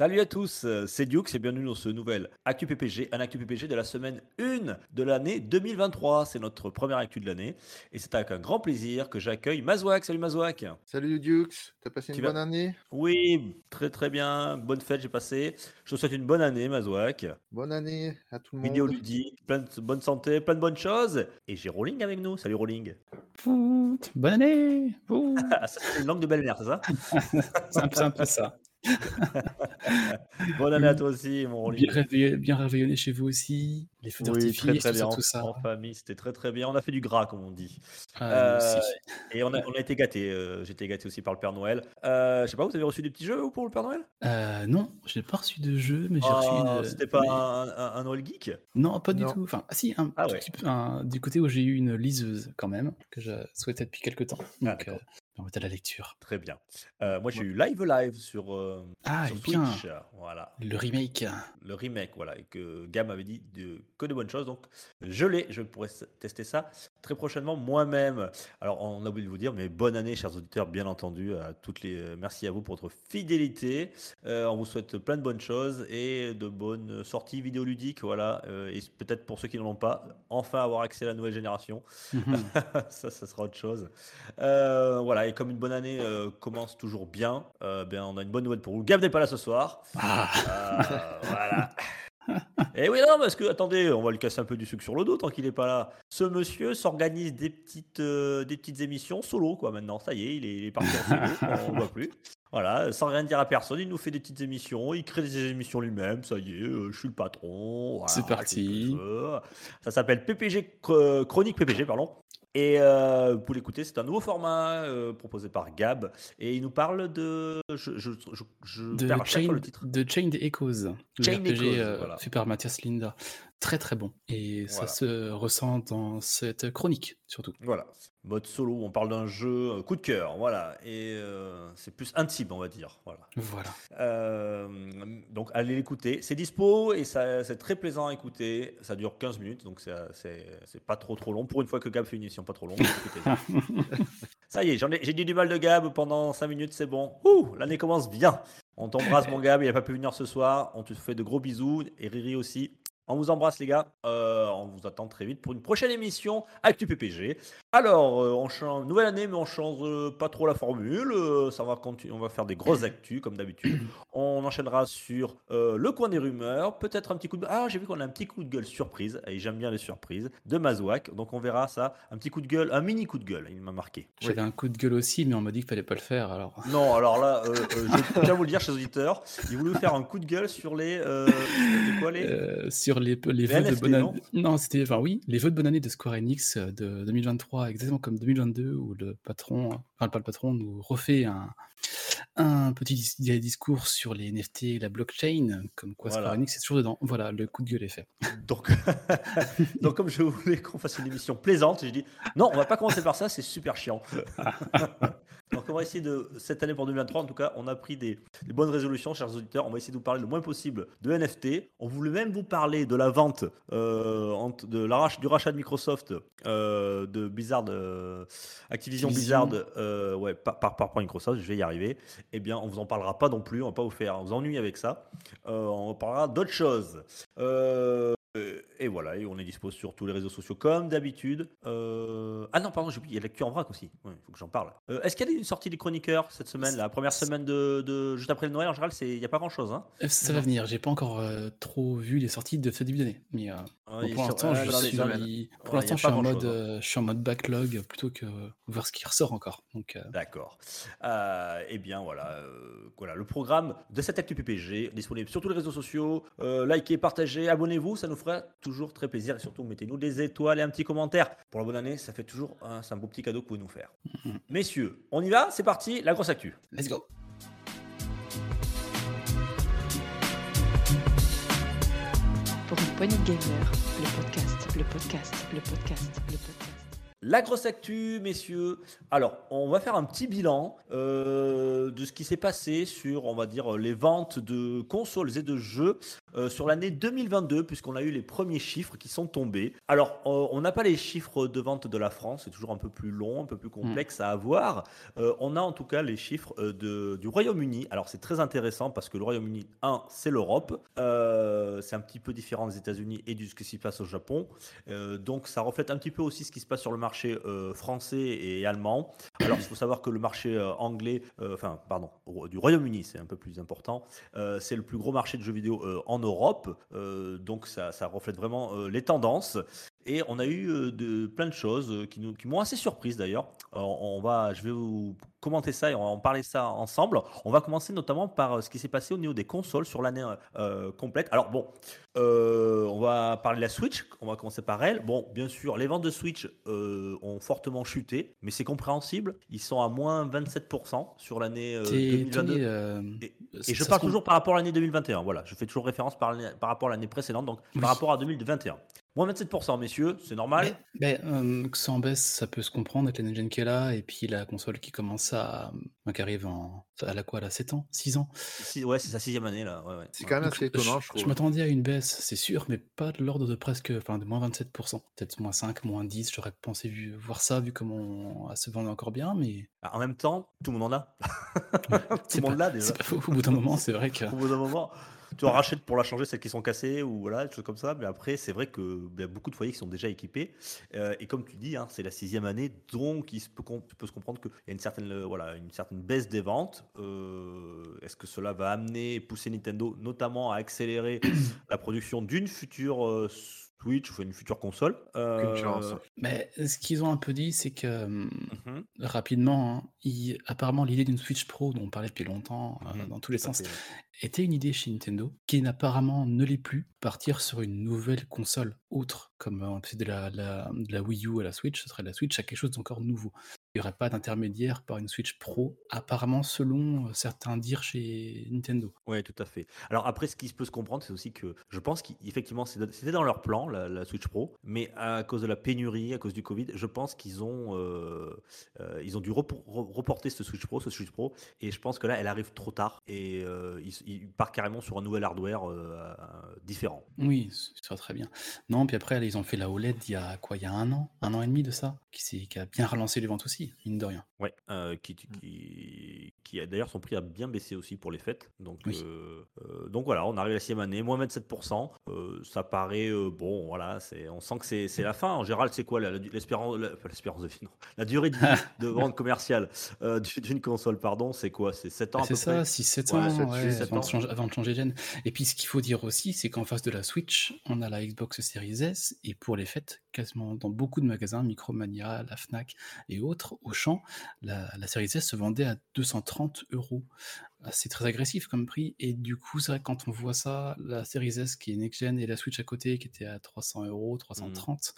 Salut à tous, euh, c'est Duke et bienvenue dans ce nouvel Actu PPG, un Actu PPG de la semaine 1 de l'année 2023. C'est notre première Actu de l'année et c'est avec un grand plaisir que j'accueille Mazouak. Salut Mazouak. Salut Dukes, t'as passé Tu une vas- bonne année? Oui, très très bien, bonne fête j'ai passé. Je te souhaite une bonne année Mazouak. Bonne année à tout le monde. Vidéo ludique, plein de bonne santé, plein de bonnes choses. Et j'ai Rolling avec nous. Salut Rolling. Bonne année. Ah, c'est une langue de belle-mère, c'est ça? C'est un peu ça. Bonne année à toi aussi mon Rolling. Bien, réveillé, bien réveillonné chez vous aussi. Les feux Oui, d'artifice, très très tout bien. ça, En, tout ça. en famille, c'était très très bien. On a fait du gras, comme on dit. Ah, Euh. Et on a, on a été gâtés. euh, J'ai été gâté aussi par le Père Noël. Euh, je sais pas, vous avez reçu des petits jeux pour le Père Noël? Euh, non, je n'ai pas reçu de jeu, mais j'ai Oh, reçu une. C'était pas mais- un, un- un Noël geek? Non, pas du Non. tout. Enfin, ah, si, un Ah ouais. petit peu, un- du côté où j'ai eu une liseuse quand même, que je souhaitais depuis quelques temps. Ah, Donc, d'accord. On à la lecture. Très bien. Euh, moi, j'ai eu Live Live sur, euh, Ah, sur et bien. Voilà. le remake. Le remake, voilà. Et que Gam avait dit de, que de bonnes choses. Donc, je l'ai. Je pourrais tester ça très prochainement moi-même. Alors, on a oublié de vous dire, mais bonne année, chers auditeurs, bien entendu. À toutes les, euh, merci à vous pour votre fidélité. Euh, on vous souhaite plein de bonnes choses et de bonnes sorties vidéoludiques. Voilà. Et peut-être pour ceux qui n'en ont pas, enfin avoir accès à la nouvelle génération. Mhm. ça, ça sera autre chose. Voilà, et comme une bonne année euh, commence toujours bien, euh, bien, on a une bonne nouvelle pour vous. Gab n'est pas là ce soir. Ah, Euh, voilà. Et oui, non, parce que, attendez, on va lui casser un peu du sucre sur le dos tant qu'il n'est pas là. Ce monsieur s'organise des petites, euh, des petites émissions solo, quoi, maintenant. Ça y est, il est, il est parti en solo, on ne voit plus. Voilà, sans rien dire à personne, il nous fait des petites émissions, il crée des émissions lui-même, ça y est, euh, je suis le patron. voilà, C'est parti. Ça s'appelle PPG, Chr- Chronique PPG, pardon. Et euh, pour l'écouter, c'est un nouveau format euh, proposé par Gab. Et il nous parle de. Je, je, je, je de perds à chaque Chain, fois le titre. de Chain Echoes. Le Chain RPG Echoes, euh, voilà. fait par Mathias Linda. Très très bon. Et Voilà. ça se ressent dans cette chronique, surtout. Voilà. Mode solo, on parle d'un jeu euh, coup de cœur. Voilà. Et euh, c'est plus intime, on va dire. Voilà. Voilà. Euh, donc allez l'écouter. C'est dispo et c'est très plaisant à écouter. Ça dure 15 minutes, donc c'est, pas trop trop long. Pour une fois que Gab fait une émission pas trop longue. Ça y est, ai, j'ai dit du mal de Gab pendant 5 minutes, c'est bon. Ouh, l'année commence bien. On t'embrasse mon Gab, il n'a pas pu venir ce soir. On te fait de gros bisous et Riri aussi. On vous embrasse les gars. Euh, on vous attend très vite pour une prochaine émission Actu PPG. Alors, euh, on change nouvelle année, mais on change euh, pas trop la formule. Ça va continuer, on va faire des grosses actus comme d'habitude. On enchaînera sur le coin des rumeurs, peut-être un petit coup de ah j'ai vu qu'on a un petit coup de gueule surprise et j'aime bien les surprises de Mazouak. Donc on verra ça, un petit coup de gueule, un mini coup de gueule. Il m'a marqué. J'avais un coup de gueule aussi, mais on m'a dit qu'il fallait pas le faire. Alors, Non, alors là, je tiens à vous le dire, chers auditeurs, il voulait faire un coup de gueule sur les. Quoi les Euh, sur les, les Les vœux de bonne année. Non, c'était, enfin oui, les vœux de bonne année de Square Enix euh, de 2023, exactement comme 2022, où le patron, enfin pas le patron, nous refait un, un petit dis- discours sur les NFT et la blockchain, comme quoi Voilà. Square Enix est toujours dedans. Voilà, le coup de gueule est fait. Donc, donc comme je voulais qu'on fasse une émission plaisante, j'ai dit non, on va pas commencer par ça, c'est super chiant. donc on va essayer de, cette année pour 2023, en tout cas, on a pris des, des bonnes résolutions, chers auditeurs. On va essayer de vous parler le moins possible de NFT. On voulait même vous parler de la vente, euh, de l'arrache, du rachat de Microsoft, euh, de Blizzard, euh, Activision. Blizzard, euh, ouais, par, par, par, par Microsoft, je vais y arriver. Eh bien, on vous en parlera pas non plus, on va pas vous faire vous ennuyer avec ça. Euh, on parlera d'autres choses. Euh, et voilà, et on est dispo sur tous les réseaux sociaux comme d'habitude. Euh, Ah non, pardon, j'ai oublié, il y a l'actu en vrac aussi. Il faut que j'en parle. Euh, Est-ce qu'il y a une sortie des chroniqueurs cette semaine La première semaine de, de- juste après le Noël, en général, il n'y a pas grand-chose. Hein Euh, Ça va venir. J'ai pas encore euh, trop vu les sorties de ce début d'année, mais euh, Ouais, il pour l'instant, je suis, pour Ouais, je en mode, grand-chose, hein. euh, je suis en mode backlog plutôt que voir ce qui ressort encore. Euh, D'accord. Euh, eh bien, voilà, euh, voilà le programme de cette Actu PPG, disponible sur tous les réseaux sociaux. Euh, likez, partagez, abonnez-vous, ça nous fera toujours très plaisir. Et surtout, mettez-nous des étoiles et un petit commentaire. Pour la bonne année, ça fait toujours un, un beau petit cadeau que vous pouvez nous faire. Mhm. Messieurs, on y va C'est parti, la grosse Actu. let's go. Pour une poignée de gamer, le podcast, le podcast, le podcast, le podcast. La grosse actu, messieurs. Alors, on va faire un petit bilan euh, de ce qui s'est passé sur, on va dire, les ventes de consoles et de jeux euh, sur l'année 2022, puisqu'on a eu les premiers chiffres qui sont tombés. Alors, euh, on n'a pas les chiffres de vente de la France, c'est toujours un peu plus long, un peu plus complexe à avoir. On a en tout cas les chiffres de, du Royaume-Uni. Alors, c'est très intéressant parce que le Royaume-Uni, un, c'est l'Europe. C'est un petit peu différent des États-Unis et de ce qui se passe au Japon. Donc, ça reflète un petit peu aussi ce qui se passe sur le marché euh, français et allemand. Alors, il faut savoir que le marché euh, anglais, euh, enfin, pardon, du Royaume-Uni, c'est un peu plus important. C'est le plus gros marché de jeux vidéo en Europe. Donc, ça, reflète vraiment les tendances. Et on a eu euh, de, plein de choses euh, qui, nous- qui m'ont assez surprise d'ailleurs. On va, je vais vous commenter ça et on va en parler ça ensemble. On va commencer notamment par euh, ce qui s'est passé au niveau des consoles sur l'année euh, complète. Alors bon, euh, on va parler de la Switch. On va commencer par elle. Bon, bien sûr, les ventes de Switch euh, ont fortement chuté, mais c'est compréhensible. Ils sont à moins 27% sur l'année euh, T'es 2022. étonné, euh, Et, et je parle toujours par rapport à l'année 2021. Voilà, je fais toujours référence par, par rapport à l'année précédente, donc Oui. par rapport à 2021. Moins 27%, messieurs, c'est normal. Mais, mais, euh, que ça en baisse, ça peut se comprendre avec la next-gen qui est là, et puis la console qui commence à. enfin, qui arrive en. Elle a quoi, elle a 7 ans 6 ans ouais, c'est sa sixième année là. ouais, ouais. C'est quand même Donc, assez étonnant, je je trouve. m'attendais à une baisse, c'est sûr, mais pas de l'ordre de presque. Enfin, de moins 27%. Peut-être moins 5, moins 10, j'aurais pensé vu, voir ça, vu comment elle se vendait encore bien, mais. Ah, En même temps, tout le monde en a. tout le monde l'a déjà. c'est pas faux, Au bout d'un moment, c'est vrai que. Au bout d'un moment, tu en rachètes pour la changer celles qui sont cassées ou voilà, des choses comme ça. Mais après, c'est vrai que il y a beaucoup de foyers qui sont déjà équipés. Euh, et comme tu dis, hein, c'est la sixième année, donc il se peut, se comprendre qu'il y a une certaine, euh, voilà, une certaine baisse des ventes. Euh, Est-ce que cela va amener pousser Nintendo notamment à accélérer la production d'une future Switch ou une future console. Euh, Mais ce qu'ils ont un peu dit, c'est que. hum, mhm, rapidement, hein, il- apparemment l'idée d'une Switch Pro dont on parlait depuis longtemps, euh, mhm, dans tous les sens, fait. était une idée chez Nintendo, qui apparemment ne l'est plus, partir sur une nouvelle console autre, comme euh, de la, la- de la Wii U à la Switch, ce serait la Switch à quelque chose d'encore nouveau. Il n'y aurait pas d'intermédiaire par une Switch Pro, apparemment selon euh, certains dires chez Nintendo. Oui, tout à fait. Alors après, ce qui peut se comprendre, c'est aussi que je pense qu'effectivement, c'était dans leur plan, la, la Switch Pro, mais à cause de la pénurie, à cause du Covid, je pense qu'ils ont, euh, euh, ils ont dû repor- re- reporter ce Switch Pro, ce Switch Pro, et je pense que là, elle arrive trop tard, et euh, ils, ils partent carrément sur un nouvel hardware différent. Oui, ce serait très bien. Non, puis après, ils ont fait la OLED il y a quoi, il y a un an, un an et demi de ça, qui, s'est- qui a bien relancé les ventes aussi, mine de rien. Ouais, euh, qui, qui, qui a d'ailleurs son prix a bien baissé aussi pour les fêtes. Donc, Oui. euh, euh, donc voilà, on arrive à la sixième année, moins 27%. Euh, ça paraît euh, bon, voilà, c'est, on sent que c'est, c'est la fin. En général, c'est quoi l'espérance, la- l'espérance de vie, non, la durée de vie de vente commerciale euh, d'une console, pardon, c'est quoi? C'est 7 ans à peu c'est ça, près 6-7 Ouais, ans, sept- ouais, sept avant, ans. de changer, avant de changer de gène. Et puis ce qu'il faut dire aussi, c'est qu'en face de la Switch, on a la Xbox Series S, et pour les fêtes, quasiment dans beaucoup de magasins, Micromania, la Fnac et autres, Auchan, la, la Series S se vendait à 230 euros. Ah, C'est très agressif comme prix, et du coup, c'est vrai que quand on voit ça, la Series S qui est next-gen et la Switch à côté qui était à 300 euros, 330,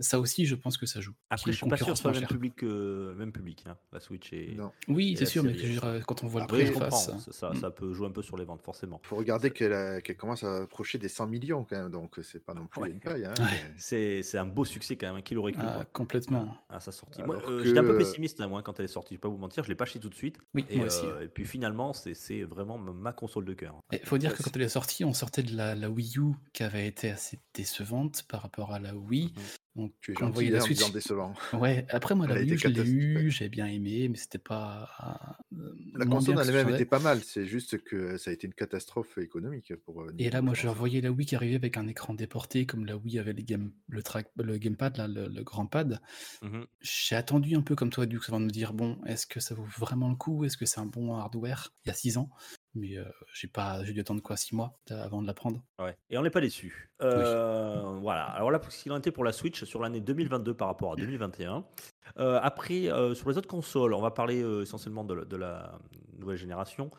ça aussi, je pense que ça joue. Après, je suis pas sûr que concurrence ce soit le même public, que- même public, hein, la Switch et. Non. Oui, et c'est sûr, mais euh, quand on voit le prix je en comprends, face. ça, ça, Mm. ça peut jouer un peu sur les ventes, forcément. faut regarder qu'elle a- qu'elle commence à approcher des 100 millions quand même, donc c'est pas non plus Ouais. une paille. Hein, Ouais. mais- C'est, c'est un beau succès quand même, un qu'il aurait cru. Ah, complètement. à sa sortie. Moi, euh, que- j'étais un peu pessimiste hein, moi quand elle est sortie, je vais pas vous mentir, je l'ai pas acheté tout de suite. Oui, Et, moi aussi. euh, et puis finalement, c'est, c'est vraiment ma- console de cœur. Il faut dire que quand elle est sortie, on sortait de la, la Wii U qui avait été assez décevante par rapport à la Wii. Donc, gentil voyait la disant décevant. Ouais, après, moi, la Wii je l'ai eu, j'ai bien aimé, mais c'était pas. euh, La console elle-même était pas mal, c'est juste que ça a été une catastrophe économique pour. euh, Et là, moi, je revoyais la Wii qui arrivait avec un écran déporté, comme la Wii avait le, game, le, track, le gamepad, là, le, le grand pad. Mhm. J'ai attendu un peu comme toi, Dux, avant de me dire bon, est-ce que ça vaut vraiment le coup? Est-ce que c'est un bon hardware? Il y a 6 ans. Mais euh, j'ai pas, j'ai dû attendre quoi, 6 mois euh, avant de la prendre. Ouais. Et on n'est pas déçu. Euh, Voilà. Alors là, ce qu'il en était pour la Switch sur l'année 2022 par rapport à 2021. Euh, après, sur les autres consoles, on va parler essentiellement de, la- de la nouvelle génération.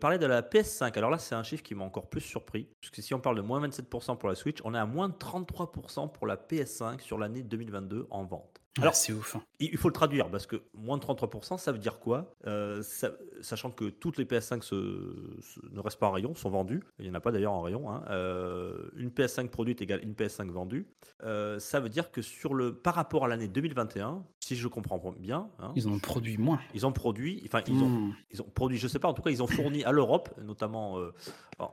Parler de la PS5. Alors là, c'est un chiffre qui m'a encore plus surpris. Puisque si on parle de moins 27% pour la Switch, on est à moins 33% pour la PS5 sur l'année 2022 en vente. Alors, c'est ouf. hein. Il faut le traduire parce que moins de 33%, ça veut dire quoi? Euh, ça- Sachant que toutes les PS5 se- se- ne restent pas en rayon, sont vendues. Il n'y en a pas d'ailleurs en rayon. hein. Euh, une PS5 produite égale une PS5 vendue. Euh, ça veut dire que sur le, par rapport à l'année 2021, si je comprends bien, hein, Ils ont produit moins. ils ont produit, enfin ils ont, Hmm. ils ont produit, je sais pas, en tout cas ils ont fourni à l'Europe, notamment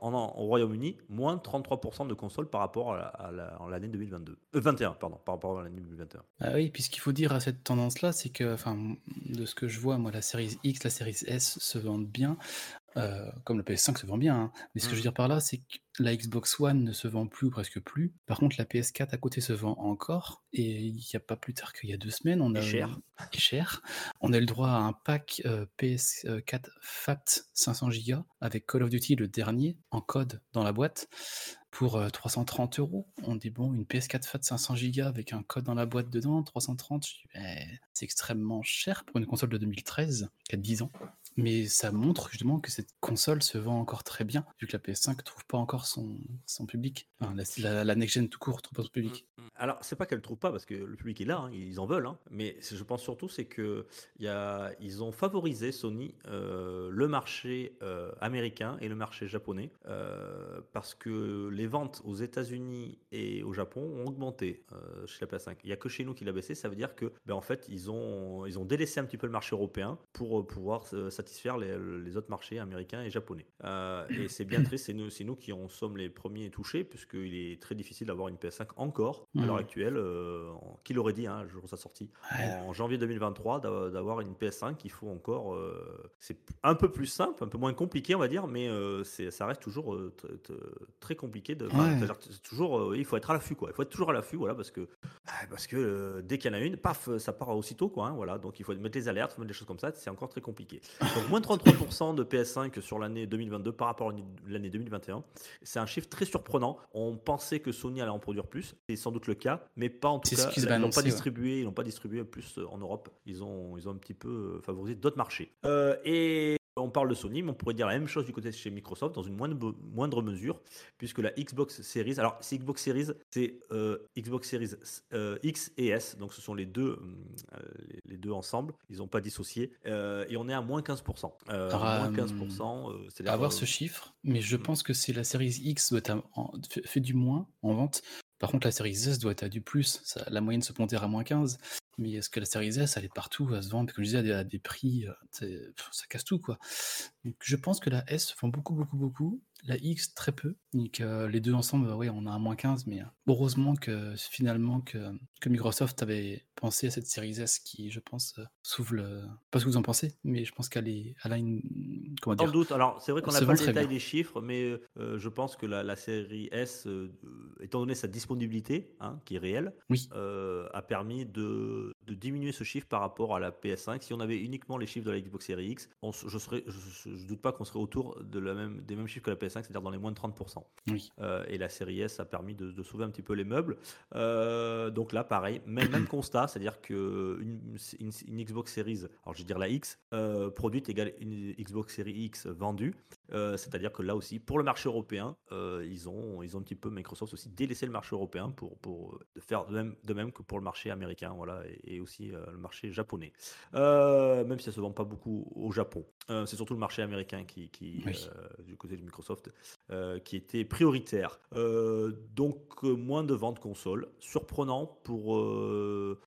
en, au Royaume-Uni, moins de 33% de consoles par rapport à la- à la- à l'année 2022. Euh, 21, pardon, par rapport à l'année 2021. Ah oui, puis ce qu'il faut dire à cette tendance-là, c'est que, enfin, de ce que je vois, moi, la série X, la série S se vendent bien, euh, comme le PS5 se vend bien. hein. Mais ce que je veux Mhm. dire par là, c'est que la Xbox One ne se vend plus ou presque plus. Par contre, la PS4 à côté se vend encore. Et il n'y a pas plus tard qu'il y a deux semaines, on Et a cher. et cher. On a le droit à un pack euh, PS4 FAT 500 Go avec Call of Duty le dernier en code dans la boîte pour euh, 330 euros. On dit bon, une PS4 FAT 500 Go avec un code dans la boîte dedans, 330, je dis, Eh, c'est extrêmement cher pour une console de 2013 qui a 10 ans. Mais ça montre justement que cette console se vend encore très bien, vu que la PS5 ne trouve pas encore son, son public. Enfin, la, la- la next-gen tout court ne trouve pas son public. Alors, c'est pas qu'elle ne trouve pas parce que le public est là, hein, ils en veulent, hein, mais je pense surtout c'est que il y a, ils ont favorisé Sony euh, le marché euh, américain et le marché japonais euh, parce que les ventes aux États-Unis et au Japon ont augmenté chez la PS5. Il y a que chez nous qu'il a baissé, ça veut dire que ben, en fait ils ont ils ont délaissé un petit peu le marché européen pour pouvoir euh, satisfaire les, les autres marchés américains et japonais. Euh, et c'est bien triste, c'est nous, c'est nous qui en sommes les premiers touchés puisqu'il est très difficile d'avoir une PS5 encore à l'heure Mhm. actuelle. euh, qui l'aurait dit hein, jour où ça sortie en janvier 2023 d'a- d'avoir une PS5 il faut encore euh, c'est un peu plus simple un peu moins compliqué on va dire mais ça reste toujours tr- tr- très compliqué de Ouais. toujours il faut être à l'affût quoi il faut être toujours à l'affût voilà parce que ah, parce que dès qu'il y en a une paf ça part aussitôt quoi hein, voilà donc il faut mettre les alertes mettre des choses comme ça c'est encore très compliqué donc moins de 33% de PS5 sur l'année 2022 par rapport à l'année 2021 c'est un chiffre très surprenant. On pensait que Sony allait en produire plus. C'est sans doute le cas. Mais pas en tout cas ils annoncé, pas ouais. distribué. Ils l'ont pas distribué plus euh, en Europe. Ils ont ils ont un petit peu euh, favorisé d'autres marchés. Euh, et on parle de Sony, mais on pourrait dire la même chose du côté de chez Microsoft dans une moindre, moindre mesure, puisque la Xbox Series, alors c'est Xbox Series, c'est euh, Xbox Series euh, X et S, donc ce sont les deux, euh, les, les deux ensemble, ils n'ont pas dissocié, euh, et on est à moins 15%. Euh, Alors, moins euh, 15%, euh, c'est-à-dire, à voir euh, ce chiffre, mais je Mm. pense que c'est la série X doit être à- en- fait, fait du moins en vente. Par contre, la série S doit être à du plus. Ça- la moyenne se pondère à moins 15. Mais est-ce que la série S, elle est partout, elle se vend, comme je disais, à des, à des prix, euh, ça casse tout, quoi. Donc, je pense que la S se vend beaucoup, beaucoup, beaucoup. La X, très peu. Donc, euh, les deux ensemble, ouais, on a un moins 15, mais euh, heureusement que finalement que, que Microsoft avait pensé à cette série S qui, je pense, euh, s'ouvre le. Pas ce que vous en pensez, mais je pense qu'elle est, elle a une. Comment Sans doute. Alors, c'est vrai qu'on n'a pas le détail bien. des chiffres, mais euh, je pense que la, la série S, euh, euh, étant donné sa disponibilité, hein, qui est réelle, Oui. euh, a permis de, de diminuer ce chiffre par rapport à la PS5. Si on avait uniquement les chiffres de la Xbox Series X, on je ne je, je doute pas qu'on serait autour de la même, des mêmes chiffres que la PS5, c'est-à-dire dans les moins de 30%. Oui. Euh, et la série S a permis de, de sauver un petit peu les meubles. Euh, donc là, pareil, même, même constat, c'est-à-dire que une, une- une Xbox Series, alors je vais dire la X, euh, produite égale une Xbox Series X vendue. Euh, c'est-à-dire que là aussi, pour le marché européen, euh, ils, ont, ils ont un petit peu, Microsoft aussi, délaissé le marché européen pour, pour faire de même, de même que pour le marché américain voilà, et, et aussi euh, le marché japonais. Même si ça ne se vend pas beaucoup au Japon. C'est surtout le marché américain qui, qui Oui. du côté de Microsoft, qui était prioritaire. Donc moins de ventes consoles. Surprenant pour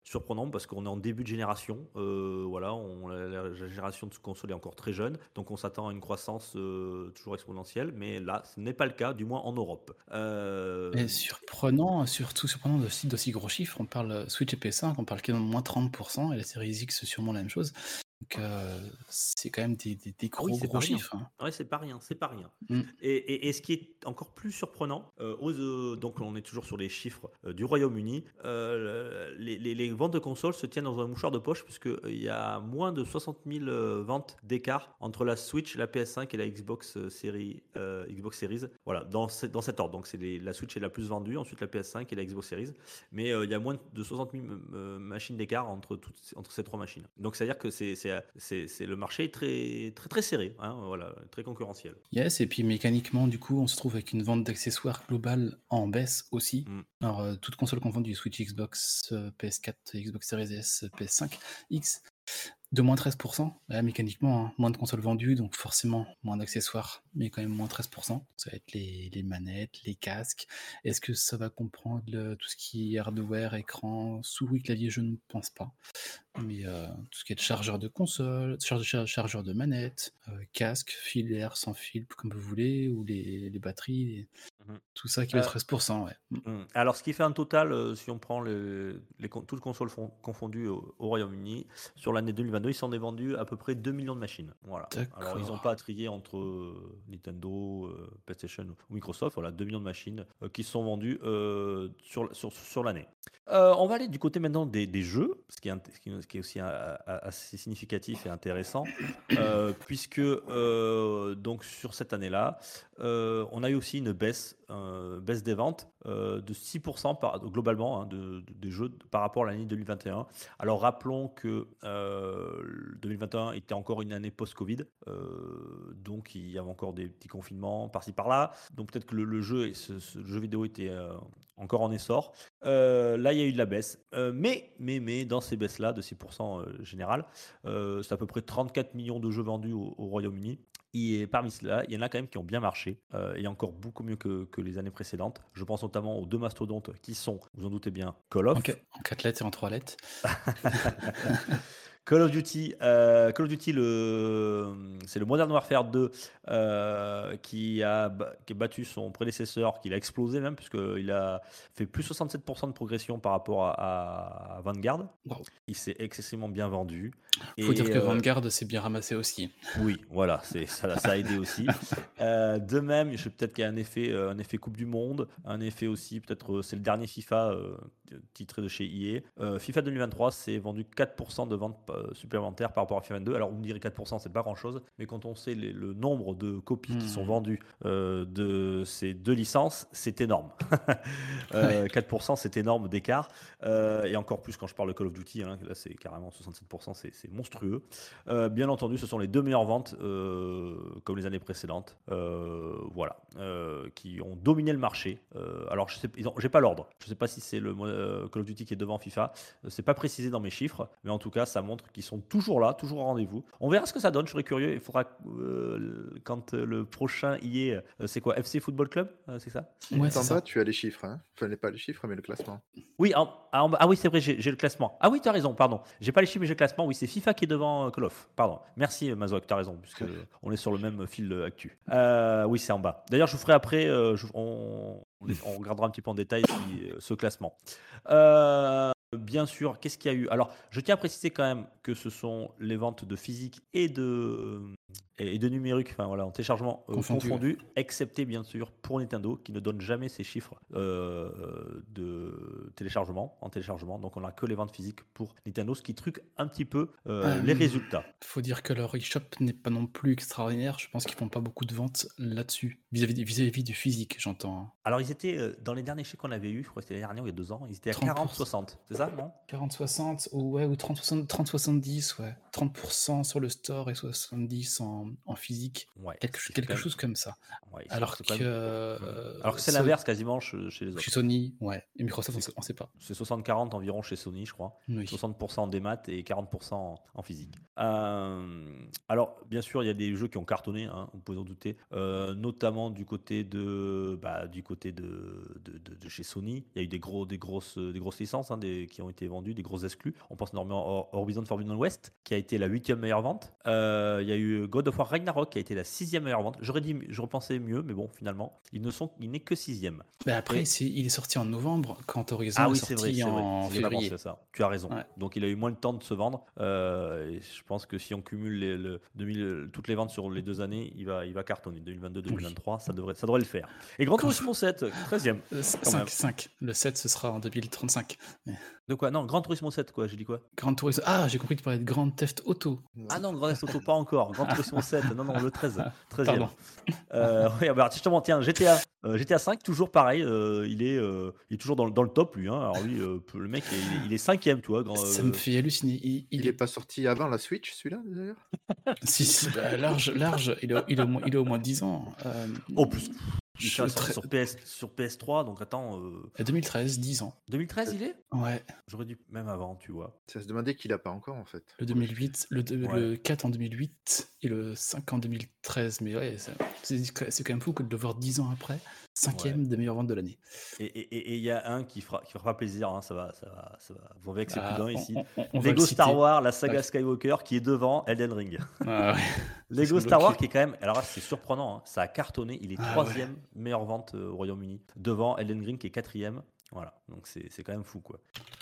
surprenant parce qu'on est en début de génération. Voilà, on, la, génération de console est encore très jeune, donc on s'attend à une croissance euh, toujours exponentielle. Mais là, ce n'est pas le cas, du moins en Europe. Euh, Et surprenant, surtout surprenant de sites d'aussi gros chiffres. On parle euh, Switch et PS5, on parle de moins 30%, et la série X, c'est sûrement la même chose. Donc, euh, c'est quand même des, des- des Ah oui, gros, chiffres. hein. Ouais, c'est pas rien, c'est pas rien. Mm. Et, et- et ce qui est encore plus surprenant, euh, euh, donc on est toujours sur les chiffres euh, du Royaume-Uni, les, ventes de consoles se tiennent dans un mouchoir de poche puisqu'il y a moins de 60 000 euh, ventes d'écart entre la Switch, la PS5 et la Xbox Series, Xbox Series. Voilà, dans, ce- dans cet ordre. Donc c'est la Switch est la plus vendue, ensuite la PS5 et la Xbox Series. Mais il y a moins de 60 000 euh, machines d'écart entre, ces trois machines. Donc c'est-à-dire que c'est le marché est très, très, très serré, hein, voilà, très concurrentiel. Yes, et puis mécaniquement, du coup, on se trouve avec une vente d'accessoires globale en baisse aussi. Mm. Alors, euh, toutes consoles confondues, Switch, Xbox, euh, PS4, Xbox Series S, PS5, X, de moins 13%. Là, mécaniquement, hein, moins de consoles vendues, donc forcément moins d'accessoires, mais quand même moins 13%. Ça va être les, manettes, les casques. Est-ce que ça va comprendre tout ce qui est hardware, écran, souris, clavier? Je ne pense pas. Mais euh, tout ce qui est chargeur de console, charge- char- chargeur de manette, euh, casque, filaire, sans fil, comme vous voulez, ou les batteries, Mhm. tout ça qui va Euh, 13%. Ouais. Mm. Mm. Alors, ce qui fait un total, euh, si on prend le- les, toutes consoles fon- confondues au, au Royaume-Uni, sur l'année 2022, ils s'en est vendu à peu près 2 millions de machines. Voilà. Alors, ils n'ont pas à trier entre euh, Nintendo, euh, PlayStation ou Microsoft. Voilà, 2 millions de machines qui sont vendues sur, sur, sur l'année. On va aller du côté maintenant des, des jeux, ce qui est, ce qui- est aussi euh, assez significatif et intéressant, puisque donc sur cette année-là, on a eu aussi une baisse, euh, baisse des ventes euh, de 6% par, globalement hein, de, de- des jeux par rapport à l'année 2021. Alors rappelons que euh, le 2021 était encore une année post-Covid, euh, donc il y avait encore des petits confinements par-ci par-là, donc peut-être que le, jeu, et ce, jeu vidéo était euh, encore en essor. Euh, là, il y a eu de la baisse, Euh, mais, mais, mais dans ces baisses-là de 6% euh, général, euh, c'est à peu près 34 millions de jeux vendus au Royaume-Uni. Et parmi cela, il y en a quand même qui ont bien marché, euh, et encore beaucoup mieux que, que les années précédentes. Je pense notamment aux deux mastodontes qui sont, vous en doutez bien, Call of. En, en 4 lettres et en 3 lettres. Call of Duty, euh, Call of Duty, le, c'est le Modern Warfare 2 euh, qui, a, qui a battu son prédécesseur, qu'il a explosé même, puisqu'il a fait plus 67% de progression par rapport à, à Vanguard. Wow. Il s'est excessivement bien vendu. Faut Et, dire que euh, Vanguard s'est bien ramassé aussi. oui, voilà, c'est, ça, ça a aidé aussi. Euh, de même, je sais peut-être qu'il y a un effet, un effet Coupe du Monde, un effet aussi, peut-être c'est le dernier FIFA euh, titré de chez EA. Euh, FIFA 2023, c'est vendu 4% de ventes supplémentaires par rapport à FIFA 22. Alors, on me dirait 4%, c'est pas grand-chose, mais quand on sait les- le nombre de copies qui sont Hmm. vendues euh, de ces deux licences, c'est énorme. Euh, 4%, c'est énorme d'écart. Euh, et encore plus quand je parle de Call of Duty, hein, là c'est carrément 67%, c'est monstrueux. Euh, bien entendu, ce sont les deux meilleures ventes, euh, comme les années précédentes, euh, voilà, euh, qui ont dominé le marché. Euh, alors, je sais, j'ai pas l'ordre. Je sais pas si c'est le euh, Call of Duty qui est devant FIFA. Euh, C'est pas précisé dans mes chiffres, mais en tout cas, ça montre qu'ils sont toujours là, toujours au rendez-vous. On verra ce que ça donne. Je serais curieux. Il faudra euh, quand euh, le prochain y est, euh, c'est quoi FC Football Club, c'est ça? Ouais, c'est en ça. bas, tu as les chiffres. Hein. Enfin, pas les chiffres, mais le classement. Oui, en- ah, en ah oui, c'est vrai, j'ai le classement. Ah oui, tu as raison, pardon. J'ai pas les chiffres, mais j'ai le classement. Oui, c'est FIFA qui est devant Call of. Pardon. Merci, Mazoc, tu as raison, puisque on est sur le même fil actu. Euh, oui, c'est en bas. D'ailleurs, je vous ferai après, je- on, on- regardera un petit peu en détail ce classement. Euh, Bien sûr, qu'est-ce qu'il y a eu? Alors, je tiens à préciser quand même que ce sont les ventes de physique et de, euh, et de numérique, enfin voilà, en téléchargement euh, Confondu, confondu, excepté bien sûr pour Nintendo qui ne donne jamais ses chiffres euh, de téléchargement en téléchargement. Donc, on n'a que les ventes physiques pour Nintendo, ce qui truque un petit peu euh, les résultats. Faut dire que leur eShop n'est pas non plus extraordinaire. Je pense qu'ils font pas beaucoup de ventes là-dessus. Vis-à-vis vis-à-vis du physique, j'entends. hein. Alors, ils étaient dans les derniers chiffres qu'on avait eu, je crois que c'était l'année dernière ou il y a deux ans, ils étaient à 30%. 40-60, c'est ça, non? 40-60 ou, ouais, ou 30-70, 30-70, ouais. 30% sur le store et 70 en, en physique. Ouais. Quelque, chose comme ça. ouais, Alors que, euh, Alors que c'est l'inverse quasiment chez, les autres. Chez Sony, ouais. Et Microsoft, on on sait pas. C'est 60-40 environ chez Sony, je crois. Oui. 60% en démat et 40% en, en physique. Euh, alors, bien sûr, il y a des jeux qui ont cartonné, hein, vous pouvez en douter, euh, notamment du côté de, bah, du côté de, de, de- de chez Sony. Il y a eu des, gros, des, grosses, des grosses licences hein, des, qui ont été vendues, des grosses exclus. On pense énormément à Horizon Forbidden West, qui a été la huitième meilleure vente. Il y a eu God of War Ragnarok, qui a été la sixième meilleure vente. J'aurais dit, je repensais mieux, mais bon, finalement, ils ne sont, il n'est que sixième. Mais après, c'est- il est sorti en novembre quand Horizon Ah est oui, c'est sorti vrai, c'est vrai. en pas février. pensé à ça. Tu as raison. Ouais. Donc il a eu moins de temps de se vendre. Euh, et je pense que si on cumule les, le 2000, toutes les ventes sur les deux années, il va, il va cartonner. 2022-2023, ça, devrait, ça devrait le faire. Et Grand Turismo 7, 13e. Euh, Quand même. 5, 5. Le 7, ce sera en 2035. De quoi? Non, Grand Turismo 7, quoi. J'ai dit quoi? Grand Turismo. Ah, j'ai compris que tu parlais de Grand Theft Auto. Ah non, Grand Theft Auto, pas encore. Grand PlayStation 7. Non, non, le 13. 13e. Pardon. Euh, ouais, bah, justement, tiens, GTA, euh, GTA 5, toujours pareil. euh, il, est, euh, il est toujours dans, le- dans le top, lui. hein. Alors, lui, euh, le mec, il est, il est cinquième, tu vois. Grand, Ça euh, me fait halluciner. Il, il Il est est pas sorti avant la Switch, celui-là, d'ailleurs? Si, si, bah, large, large. Il a, il a au moins, il a au moins 10 ans. Euh, Oh, plus. Il sur, très- PS, sur PS3, donc attends. euh, à 2013, 10 ans. 2013, il est? Ouais. J'aurais dû même avant, tu vois. Ça se demandait qu'il a pas encore, en fait. Le 2008, le, Ouais. le 4 en 2008 et le 5 en 2013. Mais ouais, c'est quand même fou que de le voir 10 ans après, cinquième des meilleures ventes de l'année. Et il y a un qui fera, qui fera pas plaisir, hein, ça, va, ça, va, ça va. Vous verrez que c'est Ah, plus on- ici. on- on- Lego le Star. Wars, la saga Ouais. Skywalker, qui est devant Elden Ring. Ah ouais. Lego Star Wars qui est quand même, alors là c'est surprenant, hein, ça a cartonné, il est Ah troisième meilleure vente euh, au Royaume-Uni, devant Elden Ring qui est quatrième. Voilà, donc c'est quand même fou quoi.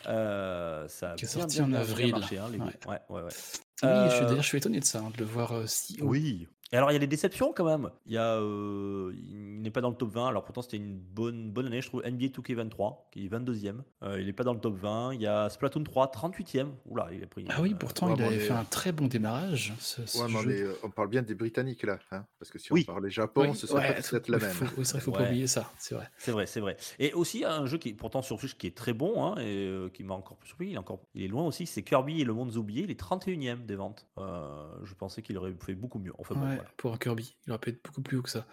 Euh, ça a Qui est sorti en avril. marché, hein, Lego. Ouais. Ouais, ouais, ouais. Oui, je suis, Euh, d'ailleurs, je suis étonné de ça, hein, de le voir euh, si haut. Oui. Et alors il y a des déceptions quand même. Il y a, euh, il n'est pas dans le top 20. Alors pourtant c'était une bonne bonne année, je trouve. NBA 2K23 qui est 22e. Euh, il n'est pas dans le top 20. Il y a Splatoon 3 38e. Oula, il a pris. Ah oui, pourtant, il avait fait un très bon démarrage, ce, ce Ouais, mais on, jeu. est- euh, on parle bien des Britanniques, là. Hein parce que si Oui. on parlait Japon, Oui, ce serait ouais, peut-être la même. Faut, oui, c'est vrai, faut Ouais. pas oublier ça, c'est vrai. C'est vrai, c'est vrai. Et aussi un jeu qui est pourtant sur Switch qui est très bon hein, et euh, qui m'a encore plus surpris. Il est encore, il est loin aussi. C'est Kirby et le Monde oublié. Il est 31e des ventes. Euh, je pensais qu'il aurait fait beaucoup mieux. Enfin bon, voilà. pour un Kirby, il aurait pu être beaucoup plus haut que ça.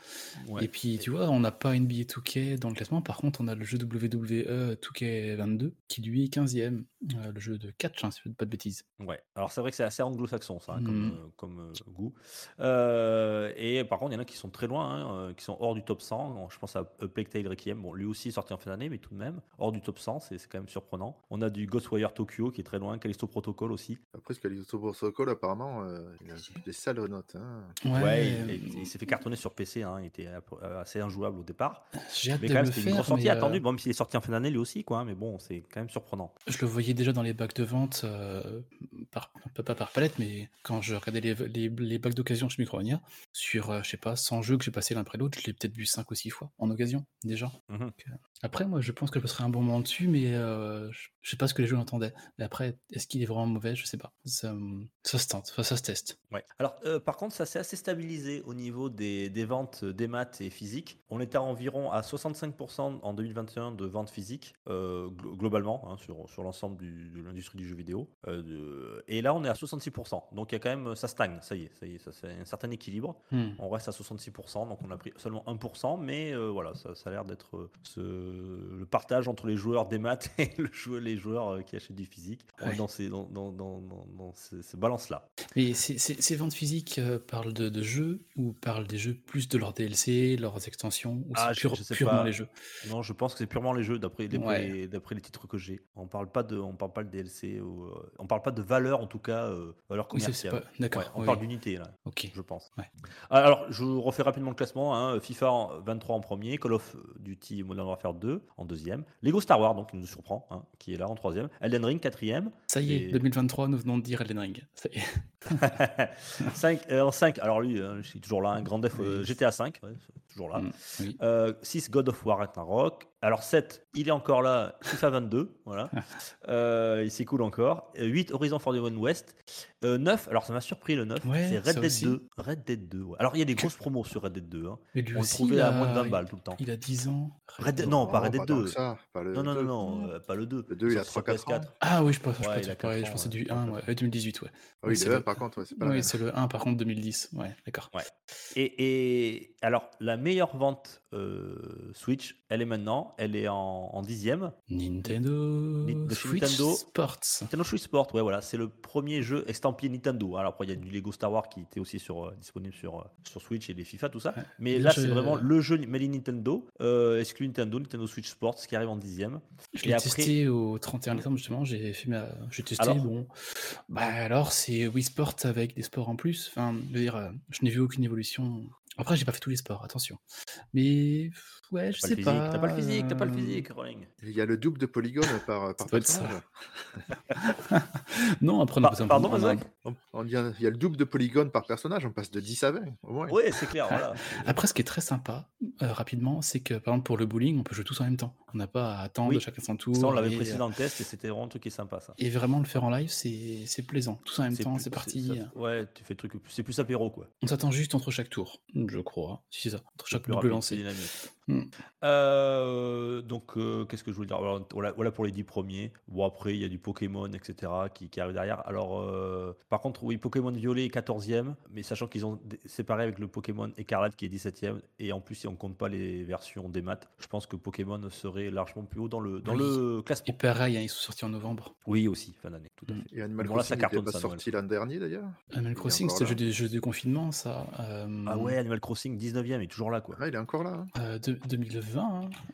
Ouais. Et puis, tu vois, on n'a pas NBA 2K dans le classement. Par contre, on a le jeu WWE 2K22 qui lui est 15e. euh, le jeu de catch, hein, si je ne dis pas de bêtises. Ouais. Alors c'est vrai que c'est assez anglo-saxon ça, hein, comme, Mhm. euh, comme euh, goût. Euh, et par contre, il y en a qui sont très loin, hein, qui sont hors du top 100. Bon, je pense à A Plague Tale Requiem. Bon, lui aussi est sorti en fin d'année, mais tout de même hors du top 100, c'est c'est quand même surprenant. On a du Ghostwire Tokyo qui est très loin, Callisto Protocol aussi. Après, ce Callisto Protocol, apparemment, euh, il a des sales notes. Hein. Ouais, il, euh, il- il s'est fait cartonner sur PC. hein, il était euh, assez injouable au départ. j'ai hâte Mais de quand même, c'était une grosse sortie euh, attendue. Bon, même s'il est sorti en fin d'année lui aussi, quoi. hein, Mais bon, c'est quand même surprenant. Je le voyais déjà dans les bacs de vente, euh, par, pas, par palette, mais quand je regardais les, les, les bacs d'occasion chez Micromania, sur, euh, je sais pas, 100 jeux que j'ai passé l'un après l'autre, je l'ai peut-être vu 5 ou 6 fois en occasion, déjà. Mhm. Donc, euh, après, moi, je pense que je passerai un bon moment dessus, mais euh, je, je sais pas ce que les jeux entendaient. Mais après, est-ce qu'il est vraiment mauvais? Je sais pas. Ça, hum, ça se tente, ça se teste. Ouais. Alors, par contre, ça s'est assez stabilisé au niveau des, des ventes des maths et physiques. On était à environ à 65% en 2021 de ventes physiques, euh, glo- globalement, hein, sur, sur l'ensemble de l'industrie du jeu vidéo. Euh, de- et là, on est à 66%. Donc, il y a quand même, ça stagne, ça y est, ça y est, ça c'est un certain équilibre. Hmm. On reste à 66%, donc on a pris seulement 1%, mais euh, voilà, ça, ça a l'air d'être ce, le partage entre les joueurs des maths et le les joueurs qui achètent du physique. Ouais. dans ces, dans, dans, dans, ces, ces balances-là. Mais ces, ces- ces ventes physiques parlent de, de jeux ou parlent des jeux plus de leurs DLC, leurs extensions, ou Ah, c'est pure- purement pas. les jeux? Non, je pense que c'est purement les jeux d'après Ouais. les, les titres que j'ai. On parle pas de, on parle pas de DLC, ou, euh, on parle pas de valeur en tout cas, euh, valeur commerciale. D'accord. Ouais, on oui, parle d'unité là, Ok. je pense. Ouais. Alors, je vous refais rapidement le classement. hein. FIFA en 23 en premier, Call of Duty Modern Warfare 2 en deuxième, Lego Star Wars donc qui nous surprend, hein, qui est là en troisième, Elden Ring quatrième, Ça y est, Et- 2023, nous venons de dire Elden Ring. Ça y est. 5, euh, en 5, alors lui, euh, je suis toujours là, un grand def euh. GTA 5, c'est toujours là. Mm, oui. 6 God of War Ragnarok. Alors 7, il est encore là, FIFA 22, voilà. Euh, il s'écoule encore. 8 Horizon Forbidden West. 9, alors ça m'a surpris le 9, Ouais, c'est Red Dead aussi. 2. Red Dead 2. ouais. Alors il y a des grosses promos sur Red Dead 2. hein. Mais lui On le trouvait il à a, moins de 20 balles tout le temps. il a 10 ans. Red Dead- non, pas Red Dead tant 2. que ça, pas le Non, non, non, 2. non, euh, pas le 2. Le 2, il a Sur 3-4 ans. PS4. Ah oui, je pense, je pense, pensais ouais. du 1, ouais, euh, 2018, ouais. Ah Oui, c'est le le- 1, par contre, ouais, c'est pas la Oui, c'est le 1 par contre 2010. Ouais, d'accord. Et, et alors, la meilleure vente euh, Switch, elle est maintenant, elle est en, en dixième. Nintendo Switch Nintendo. Sports. Nintendo Switch Sport, ouais, voilà, c'est le premier jeu estampillé Nintendo. Alors après, il y a du Lego Star Wars qui était aussi sur, euh, disponible sur, euh, sur Switch et les FIFA, tout ça. Ouais. Mais là, c'est vraiment le jeu in Nintendo, euh, exclu Nintendo, Nintendo Switch Sports, qui arrive en dixième. Je l'ai après- testé au 31 décembre justement, j'ai fait ma... j'ai testé, Alors bon, bah alors c'est Wii Sport avec des sports en plus, enfin, je veux dire, euh, je n'ai vu aucune évolution. Après, j'ai pas fait tous les sports, attention. Mais, ouais, je sais pas. t'as pas le physique, t'as pas le euh, physique, Rolling. Il y a le double de polygones par, par doit être ça. personnage. Non, après, on a besoin pardon, il y a le double de polygones par personnage, on passe de 10 à 20 au moins. Ouais, c'est clair, voilà. Après, ce qui est très sympa, euh, rapidement, c'est que par exemple pour le bowling, on peut jouer tous en même temps. On n'a pas à attendre Oui. chacun son tour. Ça, on l'avait précisé dans le test et c'était vraiment un truc qui est sympa, ça. et vraiment le faire en live, c'est c'est plaisant. Tous en même temps, c'est parti. ça- ouais, tu fais le truc, c'est plus apéro, quoi. On s'attend juste entre chaque tour, je crois. Si c'est ça, entre chaque plus double lancé. dynamique. Hmm. Euh, donc, euh, qu'est-ce que je voulais dire? Voilà, voilà, voilà pour les 10 premiers. Bon, après, il y a du Pokémon, etc., qui, qui arrive derrière. Alors, euh, par contre, oui, Pokémon Violet est 14e, mais sachant qu'ils ont séparé avec le Pokémon Écarlate qui est 17e, et en plus, si on compte pas les versions des maths, je pense que Pokémon serait largement plus haut dans le, dans Oui. le Et classement. pareil, hein, ils sont sortis en novembre. Oui, aussi, fin d'année, tout à Mm. fait. Et Animal Bon, là, ça Crossing n'était cartonne, pas sorti l'an dernier d'ailleurs. Animal est Crossing, c'était le jeu de confinement, ça. euh, Ah ouais, Animal Crossing 19e, il est toujours là, quoi. Ah, il est encore là. hein. euh, de- 2020.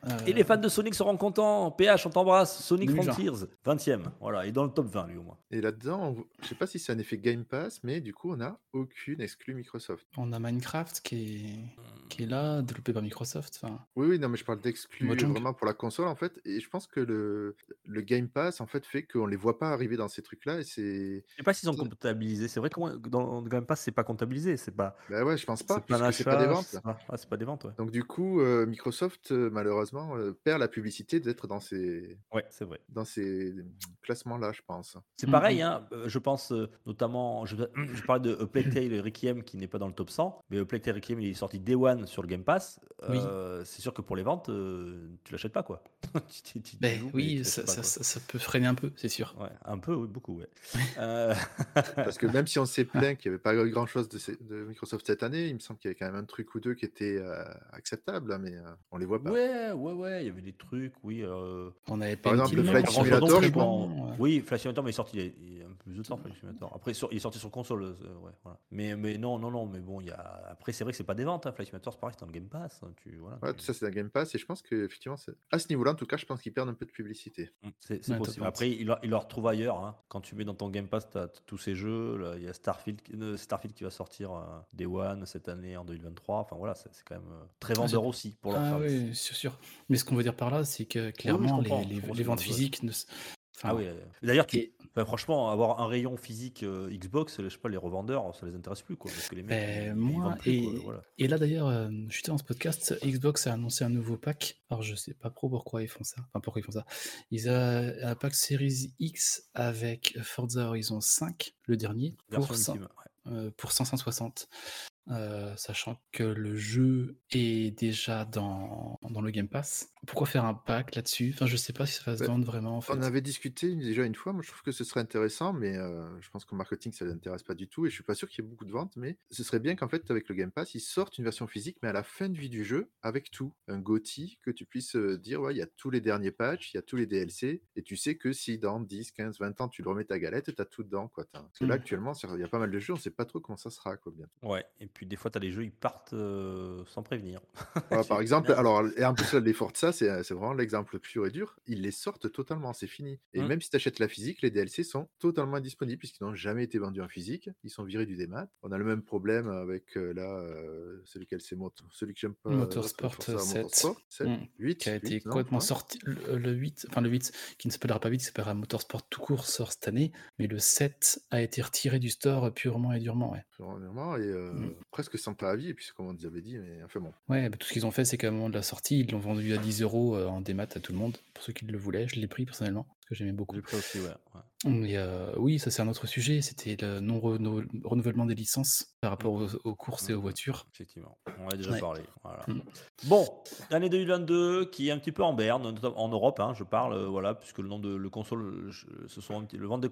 hein, Et euh, les fans de Sonic seront contents. PH, on t'embrasse. Sonic 2020. Frontiers, 20e. Voilà, et dans le top 20, lui, au moins. Et là-dedans, on- je sais pas si c'est un effet Game Pass, mais du coup, on n'a aucune exclue Microsoft. On a Minecraft qui est, qui est là, développé par Microsoft. Enfin, Oui, oui, non, mais je parle d'exclus vraiment pour la console en fait. Et je pense que le, le Game Pass en fait fait qu'on les voit pas arriver dans ces trucs-là. Et c'est. Je sais pas s'ils ont comptabilisé. C'est vrai que dans le Game Pass, c'est pas comptabilisé. C'est pas. Bah ouais, je pense pas, C'est pas des ventes. c'est pas- ah, c'est pas des ventes, ouais. Donc du coup, euh, Microsoft, malheureusement, euh, perd la publicité d'être dans ces, Ouais, c'est vrai. dans ces classements-là, je pense. C'est pareil, hein, euh, je pense euh, notamment, je, je parlais de A Plague Tale Requiem qui n'est pas dans le top 100, mais A Plague Tale Requiem il est sorti Day One sur le Game Pass. Oui. C'est sûr que pour les ventes, euh, tu l'achètes pas quoi. Tu- tu- tu- tu ben joues, mais tu oui, ça, pas, ça- quoi. ça- ça peut freiner un peu, c'est sûr. Ouais, un peu, oui, beaucoup, ouais. Euh, Parce que même si on s'est plaint qu'il n'y avait pas grand-chose de, Microsoft cette année, il me semble qu'il y avait quand même un truc ou deux qui était euh, acceptable, hein, mais euh, on les voit pas. ouais, ouais, ouais, il y avait des trucs, oui. euh, On avait Par exemple, le Flight Pas Simulator, je pense. Ouais. Oui, Flight Simulator, mais il est sorti il y a, un peu plus de temps, Flight Simulator. Après, sur- il est sorti sur console. euh, ouais, voilà. mais, mais non, non, non, mais bon, il y a... après, c'est vrai que c'est pas des ventes. Hein. Flight Simulator, c'est pareil, c'est dans le Game Pass. hein, Tu, voilà, Ouais, tu- tout ça c'est un Game Pass et je pense que effectivement, c'est- à ce niveau-là, en tout cas, je pense qu'ils perdent un peu de publicité. Mm, C'est possible. Après, il leur, il leur retrouve ailleurs. hein. Quand tu mets dans ton Game Pass, tu as tous ces jeux. Il y a Starfield, qui- euh, Starfield qui va sortir euh, Day One cette année en 2023. Enfin voilà, c'est c'est quand même euh, très vendeur aussi pour leur Ah service. oui, sûr, sûr. Mais ce qu'on veut dire par là, c'est que clairement, les, ventes physiques ne. Enfin, Ah oui. D'ailleurs, et- franchement, avoir un rayon physique euh, Xbox, je sais pas, les revendeurs, ça les intéresse plus quoi, parce que les mecs, Ben, moi, plus, quoi, et- voilà. Et là d'ailleurs, euh, j'étais dans ce podcast, Xbox a annoncé un nouveau pack. Alors je sais pas trop pourquoi ils font ça. Enfin pourquoi ils font ça. Ils ont un pack Series X avec Forza Horizon 5, le dernier, Version pour, cent- ultime, ouais. euh, pour 560. Euh, sachant que le jeu est déjà dans, dans le Game Pass. Pourquoi faire un pack là-dessus? Enfin, je sais pas si ça va se Ouais. vendre vraiment en fait. On avait discuté déjà une fois, moi je trouve que ce serait intéressant, mais euh, je pense qu'au marketing ça ne l'intéresse pas du tout et je suis pas sûr qu'il y ait beaucoup de ventes, mais ce serait bien qu'en fait avec le Game Pass ils sortent une version physique, mais à la fin de vie du jeu, avec tout, un GOTY, que tu puisses dire ouais, il y a tous les derniers patchs, il y a tous les DLC, et tu sais que si dans 10, 15, 20 ans tu le remets ta galette, tu as tout dedans. Quoi, T'as- Parce que là Mm. actuellement il y a pas mal de jeux, on sait pas trop comment ça sera. Quoi, bientôt. Ouais, et puis des fois, tu as des jeux, ils partent euh, sans prévenir. Voilà, par exemple, alors, et en plus, là, les Forza, c'est c'est vraiment l'exemple pur et dur. Ils les sortent totalement, c'est fini. Et Mm. même si tu achètes la physique, les DLC sont totalement indisponibles puisqu'ils n'ont jamais été vendus en physique. Ils sont virés du démat. On a le même problème avec euh, là, euh, celui, c'est mot- celui que j'aime pas. euh, Motorsport Forza 7. Motorsport 7, Mm. 8, qui a été 8, non, complètement crois. sorti. Le, le 8, enfin le 8, qui ne s'appellera pas 8, qui s'appellera Motorsport tout court, sort cette année. Mais le 7 a été retiré du store purement et durement. Ouais, Vraiment, et euh, Mm. Presque sans préavis, et puis c'est comme on nous avait dit, mais enfin bon. ouais bah, tout ce qu'ils ont fait, c'est qu'à un moment de la sortie, ils l'ont vendu à 10 euros euh, en démat à tout le monde, pour ceux qui le voulaient. Je l'ai pris personnellement, parce que j'aimais beaucoup. J'ai pris aussi, ouais. ouais. Mais euh, oui, ça c'est un autre sujet, c'était le non-renouvellement des licences par rapport aux, aux courses et aux Mhm. voitures. Effectivement, on en a déjà Ouais. parlé. Voilà. Mm. Bon, l'année 2022 qui est un petit peu en berne, en Europe, hein, je parle, euh, voilà, puisque le nombre de le console, je, ce sont un petit- le vente de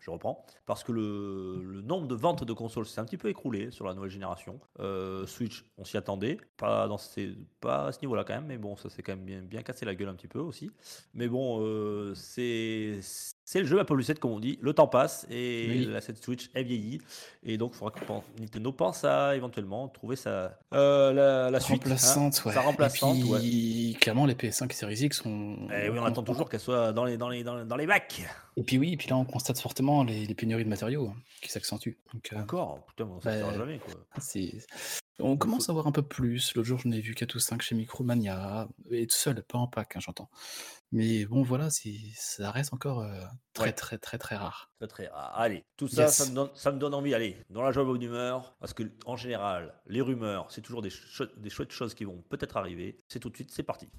je reprends, parce que le, le nombre de ventes de consoles s'est un petit peu écroulé sur la nouvelle génération. Euh, Switch, on s'y attendait, pas dans ces, pas à ce niveau-là quand même, mais bon, ça s'est quand même bien, bien cassé la gueule un petit peu aussi. Mais bon, euh, c'est c'est le jeu Apple 7 comme on dit, le temps passe et Oui. la 7 Switch est vieillie et donc il faudra que Nintendo pense à éventuellement trouver sa euh, la, la suite, hein, remplaçante, ouais. sa remplaçante, et ouais. clairement, les PS5 et Series X sont. Eh oui, on attend toujours qu'elle soit dans les dans les dans les, dans les bacs. Et puis oui, et puis là on constate fortement les, les pénuries de matériaux hein, qui s'accentuent. Donc euh, Encore, putain, on s'en Bah, jamais quoi. On commence à voir un peu plus. L'autre jour, j'en ai vu 4 ou 5 chez Micromania, et tout seul, pas en pack, hein, j'entends. Mais bon, voilà, ça reste encore euh, très, Ouais. très, très, très rare. Très très rare. Allez, tout ça, ça, me donne, ça me donne envie. Allez, dans la joie bonne humeur, parce que en général, les rumeurs, c'est toujours des, des chouettes choses qui vont peut-être arriver. C'est tout de suite, c'est parti.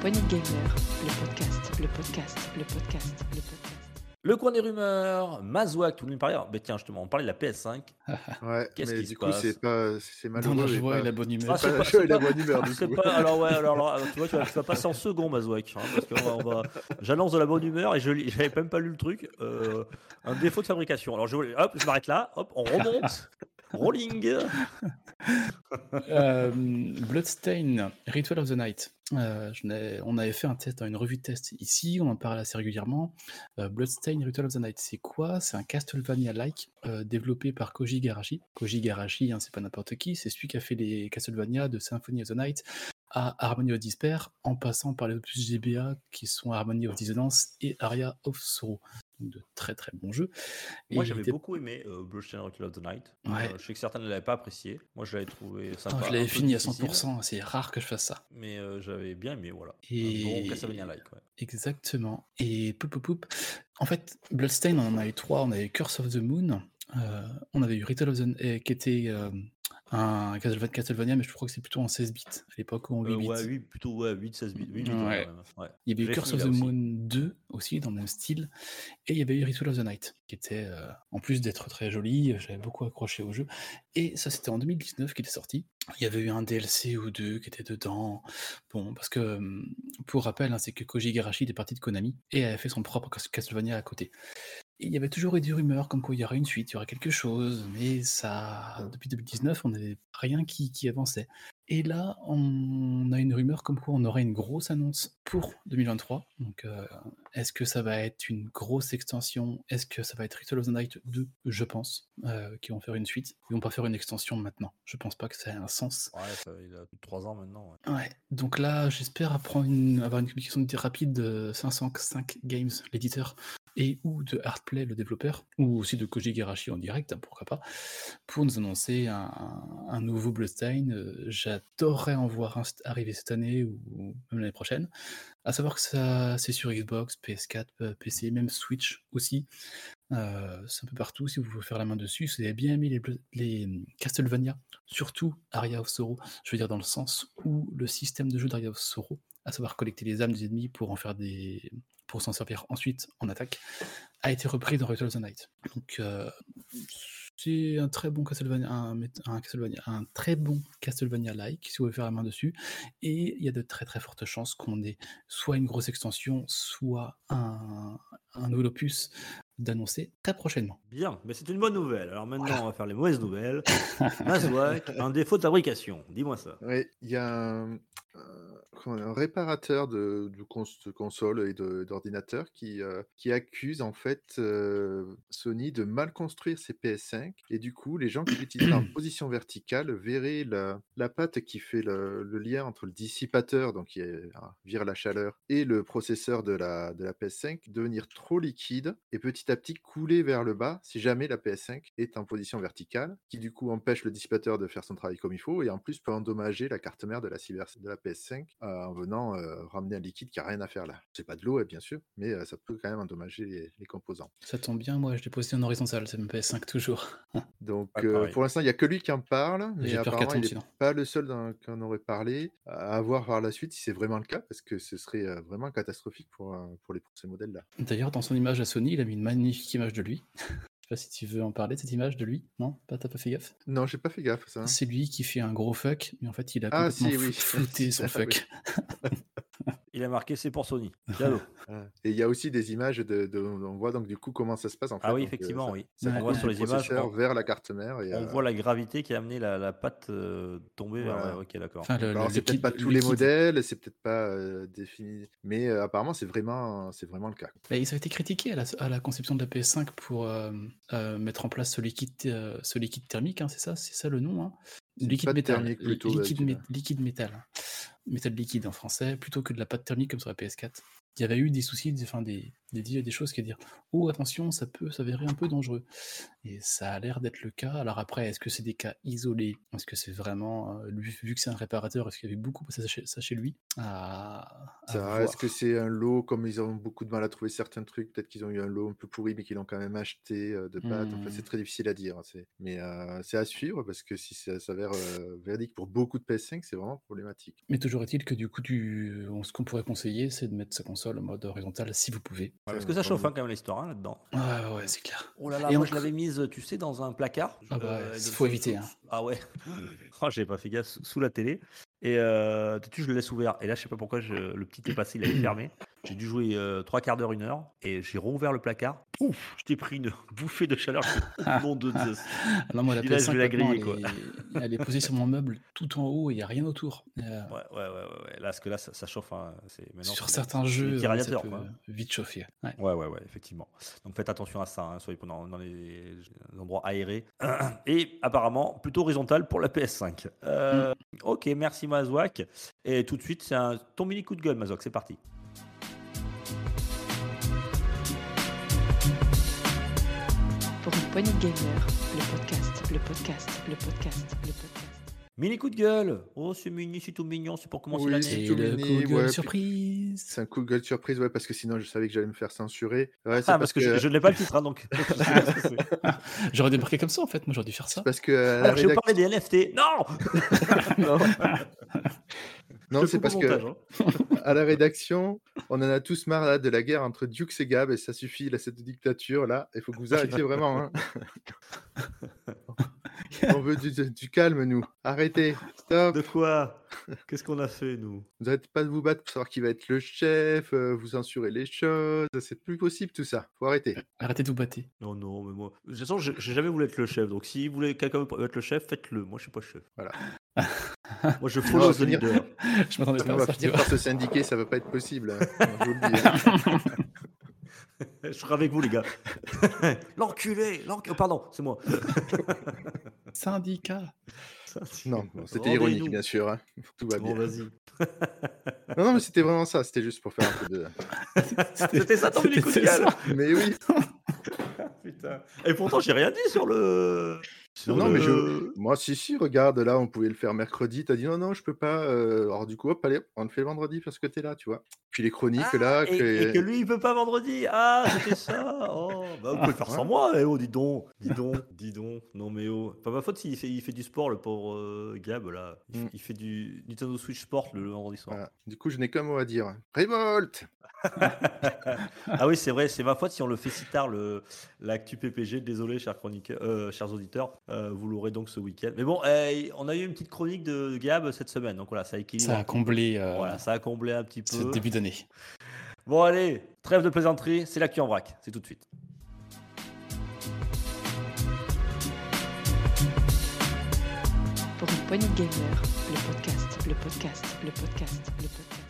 Poignée gamers, le podcast, le podcast, le podcast, le podcast. Le coin des rumeurs, Mazouak, tout le monde parlait. Ah, ben tiens, justement, on parlait de la PS5. Ouais, Qu'est-ce mais qui se coup, passe c'est pas, c'est malheureux. la mais joie et la bonne humeur. Ah, c'est pas la c'est la bonne humeur, du C'est coup. pas, alors ouais, alors, alors, tu vois, tu vas, tu vas passer en second, Mazouak. hein, parce que on va- j'annonce de la bonne humeur et je lis- j'avais même pas lu le truc. euh, un défaut de fabrication. Alors je, hop, je m'arrête là. Hop, on remonte. Rolling. Euh, Bloodstain, Ritual of the Night. Euh, on avait fait un test, une revue de test ici, on en parle assez régulièrement. Euh, Bloodstain, Ritual of the Night, c'est quoi? C'est un Castlevania-like développé par Koji Igarashi. Koji Igarashi, hein, c'est pas n'importe qui, c'est celui qui a fait les Castlevania de Symphony of the Night à Harmony of Despair, en passant par les opus GBA qui sont Harmony of Dissonance et Aria of Sorrow. De très très bons jeux. Moi, j'avais beaucoup aimé euh, Bloodstained Ritual of the Night. Ouais. Euh, je sais que certains ne l'avaient pas apprécié. Moi, je l'avais trouvé sympa. je l'avais fini à difficile, 100%, c'est rare que je fasse ça. Mais euh, j'avais bien aimé, voilà. Et- Un bon Castlevania-like, ouais. Exactement. Et poup, poup, poup. En fait, Bloodstain, on en a eu trois. On a eu Curse of the Moon, euh, on avait eu Ritual of the euh, qui était euh, un Castleva- Castlevania, mais je crois que c'est plutôt en 16 bits à l'époque ou en 8 Euh, bits. ouais, 8, plutôt ouais, 8, 16 bits. 8 bits, Ouais. ouais, ouais. Il y avait eu Curse of the aussi. Moon 2 aussi, dans le même style. Et il y avait eu Ritual of the Night, qui était, euh, en plus d'être très joli, j'avais beaucoup accroché au jeu. Et ça, c'était en 2019 qu'il est sorti. Il y avait eu un DLC ou deux qui étaient dedans. Bon, parce que, hum, pour rappel, hein, c'est que Koji Igarashi est parti de Konami et avait fait son propre Cas- Castlevania à côté. Il y avait toujours eu des rumeurs comme quoi il y aurait une suite, il y aurait quelque chose, mais ça, depuis 2019, on n'avait rien qui avançait. Et là, on a une rumeur comme quoi on aurait une grosse annonce pour 2023. Donc, euh, est-ce que ça va être une grosse extension? Est-ce que ça va être Ritual of the Night 2 Je pense, euh, qui vont faire une suite. Ils vont pas faire une extension maintenant. Je pense pas que ça ait un sens. Ouais, ça, il a plus de 3 ans maintenant. ouais. Ouais, donc là, j'espère avoir une communication rapide de 505 Games, l'éditeur, et ou de Artplay, le développeur, ou aussi de Koji Igarashi en direct, hein, pourquoi pas, pour nous annoncer un, nouveau Bloodstained. Euh, J'adorerais en voir un arriver cette année ou même l'année prochaine. À savoir que ça, c'est sur Xbox, PS4, euh, PC, même Switch aussi. Euh, c'est un peu partout si vous voulez faire la main dessus. Si vous avez bien aimé les, les hum, Castlevania, surtout Aria of Sorrow, je veux dire dans le sens où le système de jeu d'Aria of Sorrow, à savoir collecter les âmes des ennemis pour en faire des pour s'en servir ensuite en attaque, a été repris dans Ritual of the Night. Donc euh, c'est un très bon Castlevania, un, un Castlevania, un très bon Castlevania-like si vous voulez faire la main dessus. Et il y a de très très fortes chances qu'on ait soit une grosse extension, soit un, un nouvel opus d'annoncer très prochainement. Bien, mais c'est une bonne nouvelle. Alors maintenant, on va faire les mauvaises nouvelles. Un défaut de fabrication. Dis-moi ça. Oui, il y a un, un réparateur de, de cons- de consoles et qui, euh, qui accuse en fait euh, Sony de mal construire ses PS5 et du coup les gens qui l'utilisent en position verticale verraient la, la patte qui fait le, le lien entre le dissipateur donc qui est- ah, vire la chaleur et le processeur de la, de la PS5 devenir trop liquide et petit à petit couler vers le bas si jamais la PS5 est en position verticale qui du coup empêche le dissipateur de faire son travail comme il faut et en plus peut endommager la carte mère de la, cyber- de la PS5 euh, en venant euh, ramener un liquide qui a rien à faire là. C'est pas de l'eau hein, bien sûr, mais euh, ça peut quand même endommager les, composants. Ça tombe bien, moi je l'ai posé en horizontal, c'est PS5 toujours. Donc euh, pour l'instant il n'y a que lui qui en parle, mais apparemment il n'est pas le seul qui en aurait parlé. À voir par la suite si c'est vraiment le cas parce que ce serait euh, vraiment catastrophique pour, pour, les, pour ces modèles là. D'ailleurs, dans son image à Sony, il a mis une magnifique image de lui. Je sais pas si tu veux en parler de cette image de lui. Non? T'as pas fait gaffe? Non, j'ai pas fait gaffe ça. C'est lui qui fait un gros fuck, mais en fait, il a Ah, complètement si, oui. flouté son Ah, oui. Il a marqué c'est pour Sony. Ah. Et il y a aussi des images de, de- on voit donc du coup comment ça se passe en fait. Ah oui, Donc, euh, effectivement, ça- oui. ça Ouais. On voit sur les images, on, vers la carte mère. Et, on euh, voit la gravité qui a amené la, la patte euh, tomber vers. Voilà. ok, d'accord. Enfin, c'est peut-être pas tous le les modèles, c'est peut-être pas euh, défini, mais euh, apparemment c'est vraiment, c'est vraiment le cas. Bah, ils ont été critiqués à la, à la conception de la PS5 pour euh, euh, mettre en place ce liquide, euh, ce liquide thermique, hein, c'est ça, c'est ça le nom. Hein liquide métal. thermique plutôt, liquide, d'habitude. mé- liquide métal. Métal liquide en français, plutôt que de la pâte thermique comme sur la PS4. Il y avait eu des soucis, des, enfin, des, des, des choses qui à dire Oh, attention, ça peut s'avérer un peu dangereux. Et ça a l'air d'être le cas. Alors après, est-ce que c'est des cas isolés? Est-ce que c'est vraiment, euh, vu que c'est un réparateur, est-ce qu'il y avait beaucoup passé ça chez, lui? Est-ce que c'est un lot, comme ils ont beaucoup de mal à trouver certains trucs, peut-être qu'ils ont eu un lot un peu pourri, mais qu'ils l'ont quand même acheté euh, de pâte? Enfin, c'est mmh. très difficile à dire. Hein, mais euh, c'est à suivre parce que si ça s'avère verdict pour beaucoup de PS5, c'est vraiment problématique. Mais toujours est-il que du coup, ce qu'on pourrait conseiller, c'est de mettre sa console en mode horizontal si vous pouvez. parce que ça chauffe hein, quand même l'histoire hein, là-dedans. Ouais, ouais, c'est clair. Oh là là, moi je l'avais mise, tu sais, dans un placard. Ah bah, faut éviter. Hein. Ah ouais. oh, j'ai pas fait gaffe sous la télé. Et euh, tu je le laisse ouvert. Et là, je sais pas pourquoi le petit est passé, il avait fermé. J'ai dû jouer euh, trois quarts d'heure, une heure. Et j'ai rouvert le placard. Ouf, je t'ai pris une bouffée de chaleur. Mon Dieu. Non, moi, la PS5, la griller, quoi. Elle, est, posée sur mon meuble tout en haut et il n'y a rien autour. Euh, ouais, ouais, ouais, ouais, Là, parce que là, ça, chauffe. Hein. Sur certains jeux, ça peut vite chauffer. Ouais. ouais, ouais, effectivement. Donc faites attention à ça. Hein. Soyez dans, dans les endroits aérés. Et apparemment, plutôt horizontal pour la PS5. Mm. Ok, merci Mazouak. Et tout de suite, c'est ton mini coup de gueule, Mazouak. C'est parti. De gamer, le podcast, le podcast, le podcast, le podcast. Mini coup de gueule Oh, c'est mini, c'est tout mignon, c'est pour commencer oui, l'année. C'est mini, coup de gueule surprise C'est un coup de gueule surprise, ouais, parce que sinon je savais que j'allais me faire censurer. Ouais, ah, parce, que, je, ne l'ai pas le titre, hein, donc. j'aurais démarqué comme ça, en fait, moi j'aurais dû faire ça. Parce que. Euh, Alors, je vais parler des NFT. Non Non Non, c'est parce que hein. à la rédaction, on en a tous marre là, de la guerre entre Dukes et Gab et ça suffit, là, cette dictature là. Il faut que vous arrêtiez vraiment. Hein. On veut du, calme, nous. Arrêtez. Stop. De quoi? Qu'est-ce qu'on a fait, nous? Vous n'arrêtez pas de vous battre pour savoir qui va être le chef, euh, vous censurez les choses. C'est plus possible, tout ça. Faut arrêter. Arrêtez de vous battre. Non, non, mais moi. De toute façon, j'ai jamais voulu être le chef. Donc, si vous voulez quelqu'un veut être le chef, faites-le. Moi, je suis pas chef. Voilà. moi, je follow the leader. je m'attendais pas à ça. Finir par se syndiquer, ça va pas être possible. Hein. je vous le dis. Hein. Je serai avec vous, les gars. l'enculé, l'enculé. Oh, pardon, c'est moi. Syndicat. Non, c'était ironique, bien sûr. Hein. Tout va bien. Bon, vas-y. non, non, mais c'était vraiment ça. C'était juste pour faire un peu de. c'était ça ton coup de gueule. Mais oui. Putain. Et pourtant, j'ai rien dit sur le. Non, mais je... moi, si, si, regarde, là, on pouvait le faire mercredi. T'as dit non, non, je peux pas. Euh, alors, du coup, hop, allez, on le fait vendredi parce que t'es là, tu vois. Puis les chroniques, ah, là. Et, que lui, il peut pas vendredi. Ah, c'était ça. Oh, bah, vous pouvez faire sans moi. Eh, oh, dis donc, dis donc, dis donc. Non, mais oh. Pas ma faute s'il fait, il fait du sport, le pauvre euh, Gab, là. Il, mm. fait, du Nintendo Switch Sport le, vendredi soir. Du coup, je n'ai qu'un mot à dire. Révolte ah oui, c'est vrai, c'est ma faute si on le fait si tard, l'actu PPG. Désolé, chers, euh, chers auditeurs, euh, vous l'aurez donc ce week-end. Mais bon, eh, on a eu une petite chronique de Gab cette semaine, donc voilà, ça a Ça a comblé, euh, voilà, ça a comblé un petit peu. Ce début d'année. Bon, allez, trêve de plaisanterie, c'est l'actu en vrac, c'est tout de suite. Pour une poignée de gamer, le podcast, le podcast, le podcast, le podcast.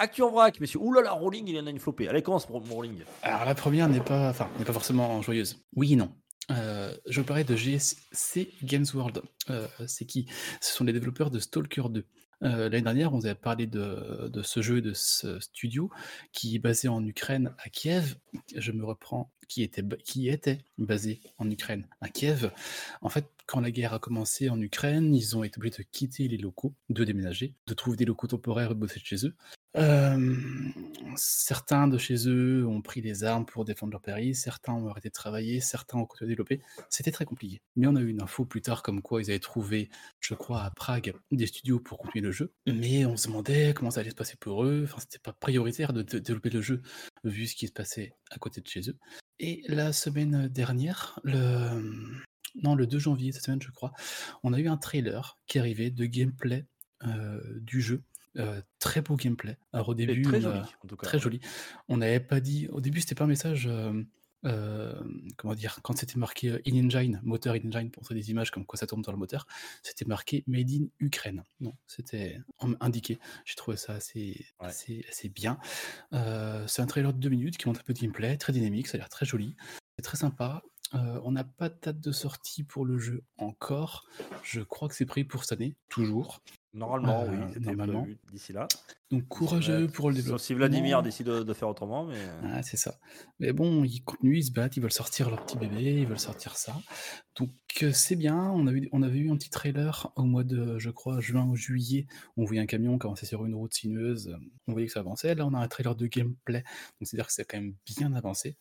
Actu en vrac, messieurs. Ouh là là, Rolling, il en a une flopée. Allez, commence Rolling. Alors, la première n'est pas, enfin, n'est pas forcément joyeuse. Oui et non. Euh, je parlais de GSC Games World. Euh, c'est qui? Ce sont les développeurs de Stalker 2. Euh, l'année dernière, on avait parlé de, ce jeu, de ce studio, qui est basé en Ukraine, à Kiev. Je me reprends, qui était, qui était basé en Ukraine, à Kiev. En fait, quand la guerre a commencé en Ukraine, ils ont été obligés de quitter les locaux, de déménager, de trouver des locaux temporaires et de bosser de chez eux certains de chez eux ont pris les armes pour défendre leur pays, certains ont arrêté de travailler, certains ont continué à développer. C'était très compliqué. Mais on a eu une info plus tard comme quoi ils avaient trouvé, je crois, à Prague, des studios pour continuer le jeu. Mais on se demandait comment ça allait se passer pour eux. Enfin, c'était pas prioritaire de, développer le jeu vu ce qui se passait à côté de chez eux. Et la semaine dernière, le non, le 2 janvier, cette semaine, je crois, on a eu un trailer qui arrivait de gameplay du jeu euh, très beau gameplay. Alors au début, très joli, Très joli. On n'avait pas dit. Au début, c'était pas un message. Euh, comment dire Quand c'était marqué in-engine, moteur in-engine pour des images comme quoi ça tourne dans le moteur, c'était marqué Made in Ukraine. Non, c'était indiqué. J'ai trouvé ça assez, assez, assez, bien. c'est un trailer de deux minutes qui montre un peu de gameplay, très dynamique, ça a l'air très joli. C'est très sympa. Euh, on n'a pas de date de sortie pour le jeu encore. Je crois que c'est prévu pour cette année, toujours. Normalement, Euh, oui, normalement. d'ici là. Donc courageux Ouais, pour le Sauf développement. si Vladimir décide de, de faire autrement, mais Ah, c'est ça. Mais bon, ils continuent, ils se battent, ils veulent sortir leur petit bébé, ils veulent sortir ça. Donc euh, c'est bien. On avait eu un petit trailer au mois de, je crois, juin ou juillet. On voyait un camion qui avançait sur une route sinueuse. On voyait que ça avançait. Là, on a un trailer de gameplay. Donc c'est-à-dire que c'est quand même bien avancé.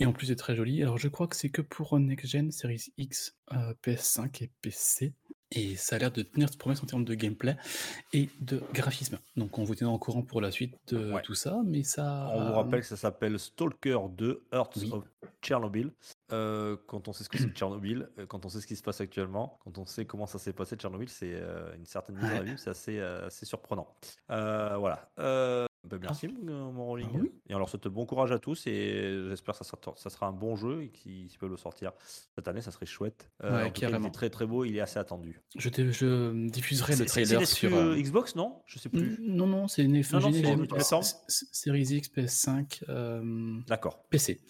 Et en plus, c'est très joli. Alors je crois que c'est que pour Next Gen, Series X, euh, PS5 et PC. Et ça a l'air de tenir de promesse en termes de gameplay et de graphisme. Donc on vous tiendra au courant pour la suite de Ouais. tout ça. Mais ça. on vous rappelle que ça s'appelle Stalker 2 Hearts Oui. of Chernobyl. Euh, quand on sait ce que c'est Tchernobyl, euh, quand on sait ce qui se passe actuellement, quand on sait comment ça s'est passé Tchernobyl, c'est euh, une certaine mise abîme, c'est assez, euh, assez surprenant. Voilà. Euh, ben, merci mon mon Rolling. Ah oui. Et on leur souhaite bon courage à tous et j'espère que ça sera, ça sera un bon jeu et qu'ils peuvent le sortir cette année, ça serait chouette. Euh, Ouais, en tout cas, il carrément. est très très beau, il est assez attendu. Je, diffuserai le C'est- c'est- trailer sur. euh, euh, Xbox, non? Je sais plus. Non, non, c'est une Non, non, c'est FGN, multiplateforme. s- s- Series X, PS5, euh, D'accord, PC.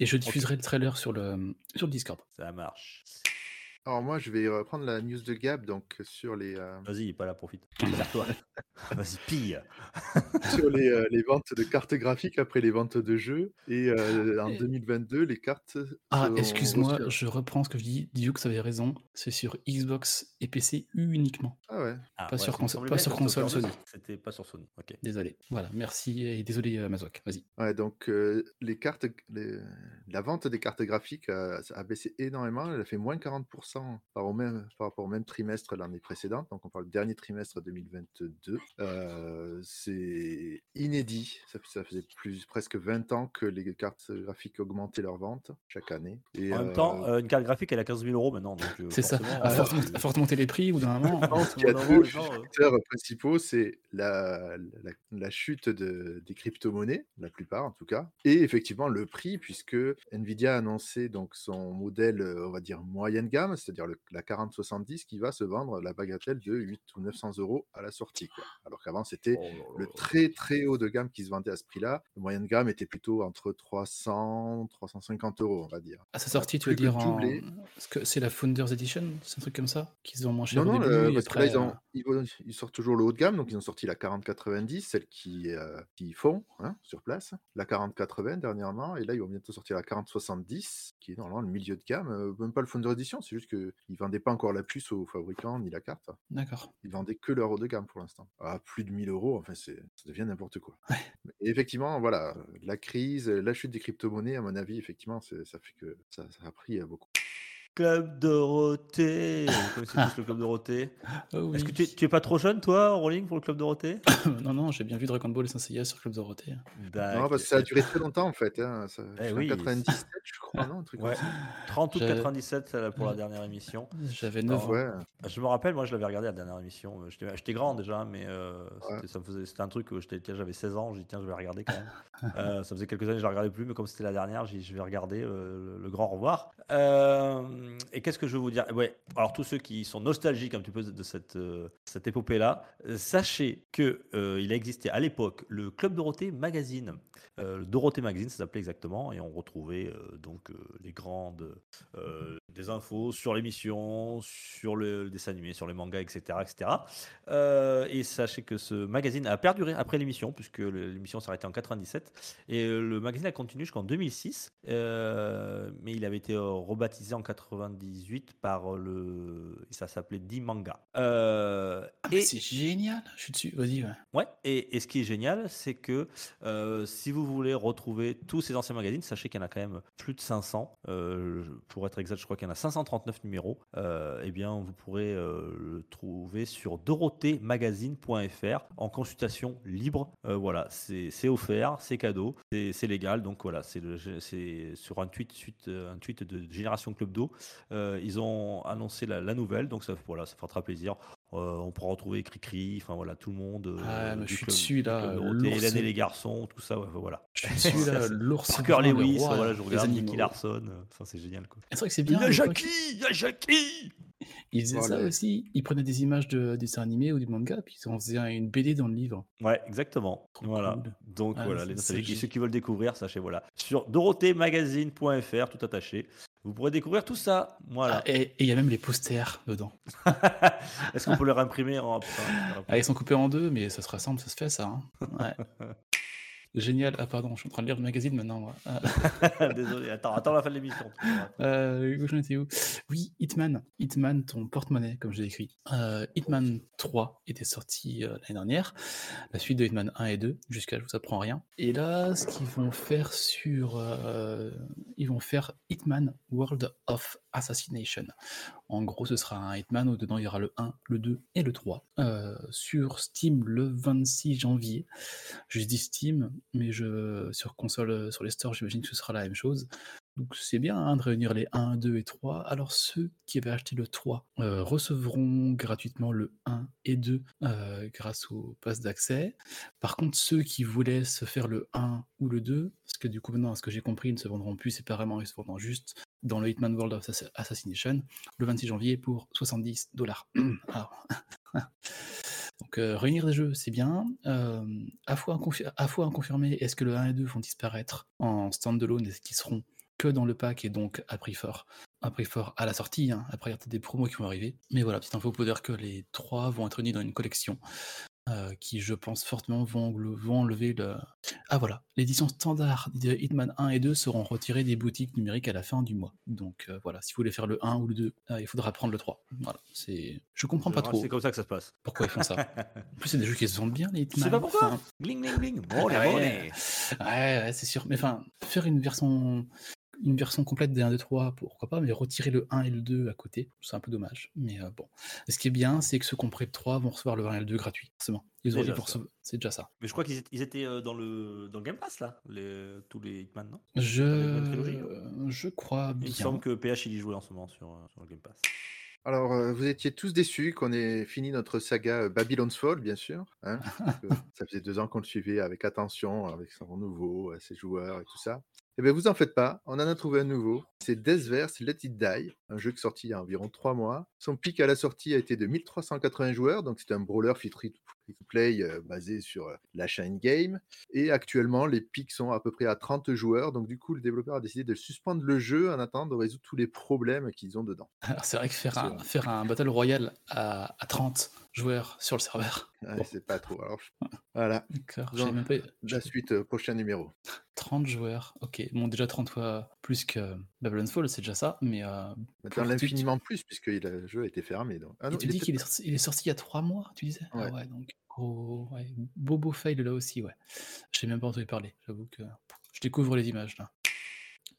Et je diffuserai le trailer sur le, sur le Discord. ça marche. Alors moi, je vais reprendre la news de Gab donc sur les euh, Vas-y, il est pas là, profite. Sers-toi. Vas-y, pille. sur les, euh, les ventes de cartes graphiques après les ventes de jeux et euh, en Et- 2022 les cartes. Ah, excuse-moi, je reprends ce que je dis. Dioux avait raison. C'est sur Xbox et PC uniquement. Ah ouais. Ah, Pas sur ça semblait pas sur console Stalker 2, Sony. C'était pas sur Sony. Ok. Désolé. Voilà, merci et désolé euh, Mazouak. Vas-y. Ouais, donc euh, les cartes, les- la vente des cartes graphiques a, a baissé énormément. Elle a fait moins 40% par, au même, par rapport au même trimestre l'année précédente. Donc on parle du dernier trimestre 2022. Euh, c'est inédit. Ça, ça faisait plus, presque 20 ans que les cartes graphiques augmentaient leur vente chaque année. Et, En même euh, temps, euh, une carte graphique, elle a 15 000 euros maintenant. donc, euh, C'est ça. À euh, force, à monter les prix, ou d'un moment. pense qu'il y a deux euh, facteurs principaux, c'est la, la, la chute de, des crypto-monnaies, la plupart en tout cas, et effectivement le prix, puisque Nvidia a annoncé donc son modèle, on va dire moyenne gamme, c'est-à-dire la 4070 qui va se vendre la bagatelle de 8 ou 900 euros à la sortie. Quoi. Alors qu'avant c'était oh le très très haut de gamme qui se vendait à ce prix-là. Le moyenne gamme était plutôt entre 300, 350 euros, on va dire. À sa sortie, tu veux que dire en... que c'est la Founders Edition C'est un truc comme ça Qui se vend moins cher Non, non, euh, parce que là, ils, ont, euh, ils, sortent toujours le haut de gamme, donc ils ont sorti la 4090, celle qui, euh, qui font hein, sur place, la 4080 dernièrement, et là, ils vont bientôt sortir la 4070, qui est normalement le milieu de gamme, euh, même pas le Founder Edition, c'est juste qu'ils ne vendaient pas encore la puce aux fabricants ni la carte. D'accord. Ils vendaient que leur haut de gamme pour l'instant. À plus de 1000 euros, enfin, c'est, ça devient n'importe quoi. Ouais. Et effectivement, voilà, la crise, la chute des crypto-monnaies, à mon avis, effectivement, ça fait que ça, ça a pris euh, beaucoup. Club Dorothée. Vous connaissez tous le Club Dorothée Oh Est-ce que tu es, tu es pas trop jeune, toi, Rolling, pour le Club Dorothée non, non, j'ai bien vu Dragon Ball et Saint Seiya sur Club Dorothée. Non, parce que ça a duré très longtemps, en fait. Hein, ça, Eh jusqu'en oui. 97, je crois, non, un truc Ouais. comme ça. 30 août J'avais- 97 c'est pour la dernière émission. J'avais 9 Ah ans. Ouais. Je me rappelle, moi je l'avais regardé la dernière émission. J'étais j'étais grand déjà, mais euh, Ouais. ça me faisait- c'était un truc où j'étais- tiens, j'avais 16 ans. J'ai dit, tiens, je vais regarder quand même. Euh, ça faisait quelques années que je ne regardais plus, mais comme c'était la dernière, j'ai dit, je vais regarder euh, le, le grand revoir. Euh, et qu'est-ce que je veux vous dire? Ouais, alors tous ceux qui sont nostalgiques un petit peu de cette, euh, cette épopée-là, euh, sachez qu'il il a à l'époque le Club Dorothée Magazine. Euh, le Dorothée Magazine, ça s'appelait exactement, et on retrouvait euh, donc euh, les grandes euh, des infos sur l'émission, sur le dessin animé, sur les mangas, etc. etc. Euh, et sachez que ce magazine a perduré après l'émission, puisque l'émission s'arrêtait en 97, et euh, le magazine a continué jusqu'en 2006, euh, mais il avait été euh, rebaptisé en 98 par le... ça s'appelait D-Manga. Euh, Ah, et- c'est génial. Je suis dessus. Vas-y, ouais. Ouais, et, et ce qui est génial, c'est que euh, si vous voulez retrouver tous ces anciens magazines, sachez qu'il y en a quand même plus de 500. euh, pour être exact, je crois qu'il y en a 539 numéros. Euh, eh bien, vous pourrez euh, le trouver sur dorothemagazine.fr en consultation libre. Euh, voilà, c'est offert, c'est cadeau, c'est légal. Donc voilà, c'est sur un tweet, suite, un tweet de Génération Club d'eau. Euh, ils ont annoncé la, la nouvelle, donc ça, voilà, ça fera très plaisir. Euh, on pourra retrouver Cricri, enfin voilà, tout le monde. euh, Ah, mais je suis club- dessus, là. Hélène et les garçons, tout ça, ouais, voilà. Je suis dessus, là, l'ours. Parker Lewis, voilà, je regarde. Nicky Larson, ça c'est génial quoi. C'est vrai que c'est Il bien. y a. Jackie, il y a Jackie Ils faisaient ça aussi. Ils prenaient des images de dessins animés ou du manga, puis ils en faisaient un- une BD dans le livre. Ouais, exactement. Trop voilà. cool. Donc Ah, voilà, les nostalgiques, ceux qui veulent découvrir, sachez voilà. Sur dorothemagazine.fr, tout attaché. Vous pourrez découvrir tout ça. Voilà. Ah, et il y a même les posters dedans. Est-ce qu'on peut les réimprimer en... Ah, ils sont coupés en deux, mais ça se ressemble, ça se fait ça. hein. Ouais. Génial. Ah pardon, je suis en train de lire le magazine maintenant. moi. Ah, Désolé, attends, attends la fin de l'émission. euh, Hugo, j'en étais où? Oui, Hitman. Hitman, ton porte-monnaie, comme j'ai écrit. Euh, Hitman 3 était sorti euh, l'année dernière. La suite de Hitman 1 et 2. Jusqu'à je vous apprends rien. Et là, ce qu'ils vont faire sur... ils vont faire Hitman World of Assassination. En gros, ce sera un Hitman où dedans il y aura le 1, le 2 et le 3. Euh, sur Steam le 26 janvier. Je dis Steam, mais sur console, euh, sur les stores, j'imagine que ce sera la même chose. Donc c'est bien hein, de réunir les 1, 2 et 3. Alors ceux qui avaient acheté le 3 euh, recevront gratuitement le 1 et 2 euh, grâce au pass d'accès. Par contre, ceux qui voulaient se faire le 1 ou le 2, parce que du coup maintenant, à ce que j'ai compris, ils ne se vendront plus séparément, ils se vendront juste dans le Hitman World of Assass- Assassination, le 26 janvier pour 70 dollars. Donc euh, réunir des jeux, c'est bien. Euh, à fois à inconfirmé, est-ce que le 1 et 2 vont disparaître en standalone? Est-ce qu'ils seront que dans le pack et donc à prix fort? À prix fort à la sortie, hein, après il y a des promos qui vont arriver. Mais voilà, petite info pour dire que les trois vont être unis dans une collection euh, qui, je pense fortement, vont, enlever le... Ah voilà, l'édition standard de Hitman 1 et 2 seront retirées des boutiques numériques à la fin du mois. Donc euh, voilà, si vous voulez faire le 1 ou le 2, euh, il faudra prendre le 3. Voilà, c'est... Je comprends pas trop C'est comme ça que ça se passe. pourquoi ils font ça? En plus, c'est des jeux qui se vendent bien, les Je Hitman. sais pas pourquoi. Enfin, Bling, bling, bling. Bon. Ouais, ouais, c'est sûr. Mais enfin, faire une version, une version complète des 1, 2, 3, pourquoi pas, mais retirer le 1 et le 2 à côté, c'est un peu dommage. Mais euh, bon. Ce qui est bien, c'est que ceux qui ont pris le 3 vont recevoir le 1 et le 2 gratuit, forcément. Ils ont, C'est déjà ça. Mais je crois qu'ils étaient, euh, dans, le, dans le Game Pass, là, les, tous les Hitman, non? Je, trilogie, je crois Il me bien. semble que PH il y jouait en ce moment sur, euh, sur le Game Pass. Alors, euh, vous étiez tous déçus qu'on ait fini notre saga euh, Babylon's Fall, bien sûr. hein, parce que ça faisait deux ans qu'on le suivait avec attention, avec son nouveau, euh, ses joueurs et tout ça. Eh bien, vous en faites pas, on en a trouvé un nouveau. C'est Deathverse Let It Die, un jeu qui est sorti il y a environ trois mois. Son pic à la sortie a été de 1380 joueurs, donc c'est un brawler free to play euh, basé sur euh, l'achat in-game. Et actuellement, les pics sont à peu près à 30 joueurs, donc du coup, le développeur a décidé de suspendre le jeu en attendant de résoudre tous les problèmes qu'ils ont dedans. Alors, c'est vrai que faire un, faire un Battle Royale à, à 30 joueurs sur le serveur. Ouais, Bon. C'est pas trop. Alors, je- voilà, D'accord. Même pas- la suite, euh, prochain numéro. 30 joueurs, ok. Bon, déjà 30 fois plus que Babylon's Fall, c'est déjà ça, mais. euh, Maintenant, l'infiniment plus, puisque le jeu a été fermé. Donc. Ah Et non, tu il dis qu'il est, sorti, il est sorti il y a 3 mois, tu disais? Ouais. Ah ouais, donc gros, ouais, bobo fail là aussi, ouais. J'ai même pas entendu parler, j'avoue que je découvre les images là.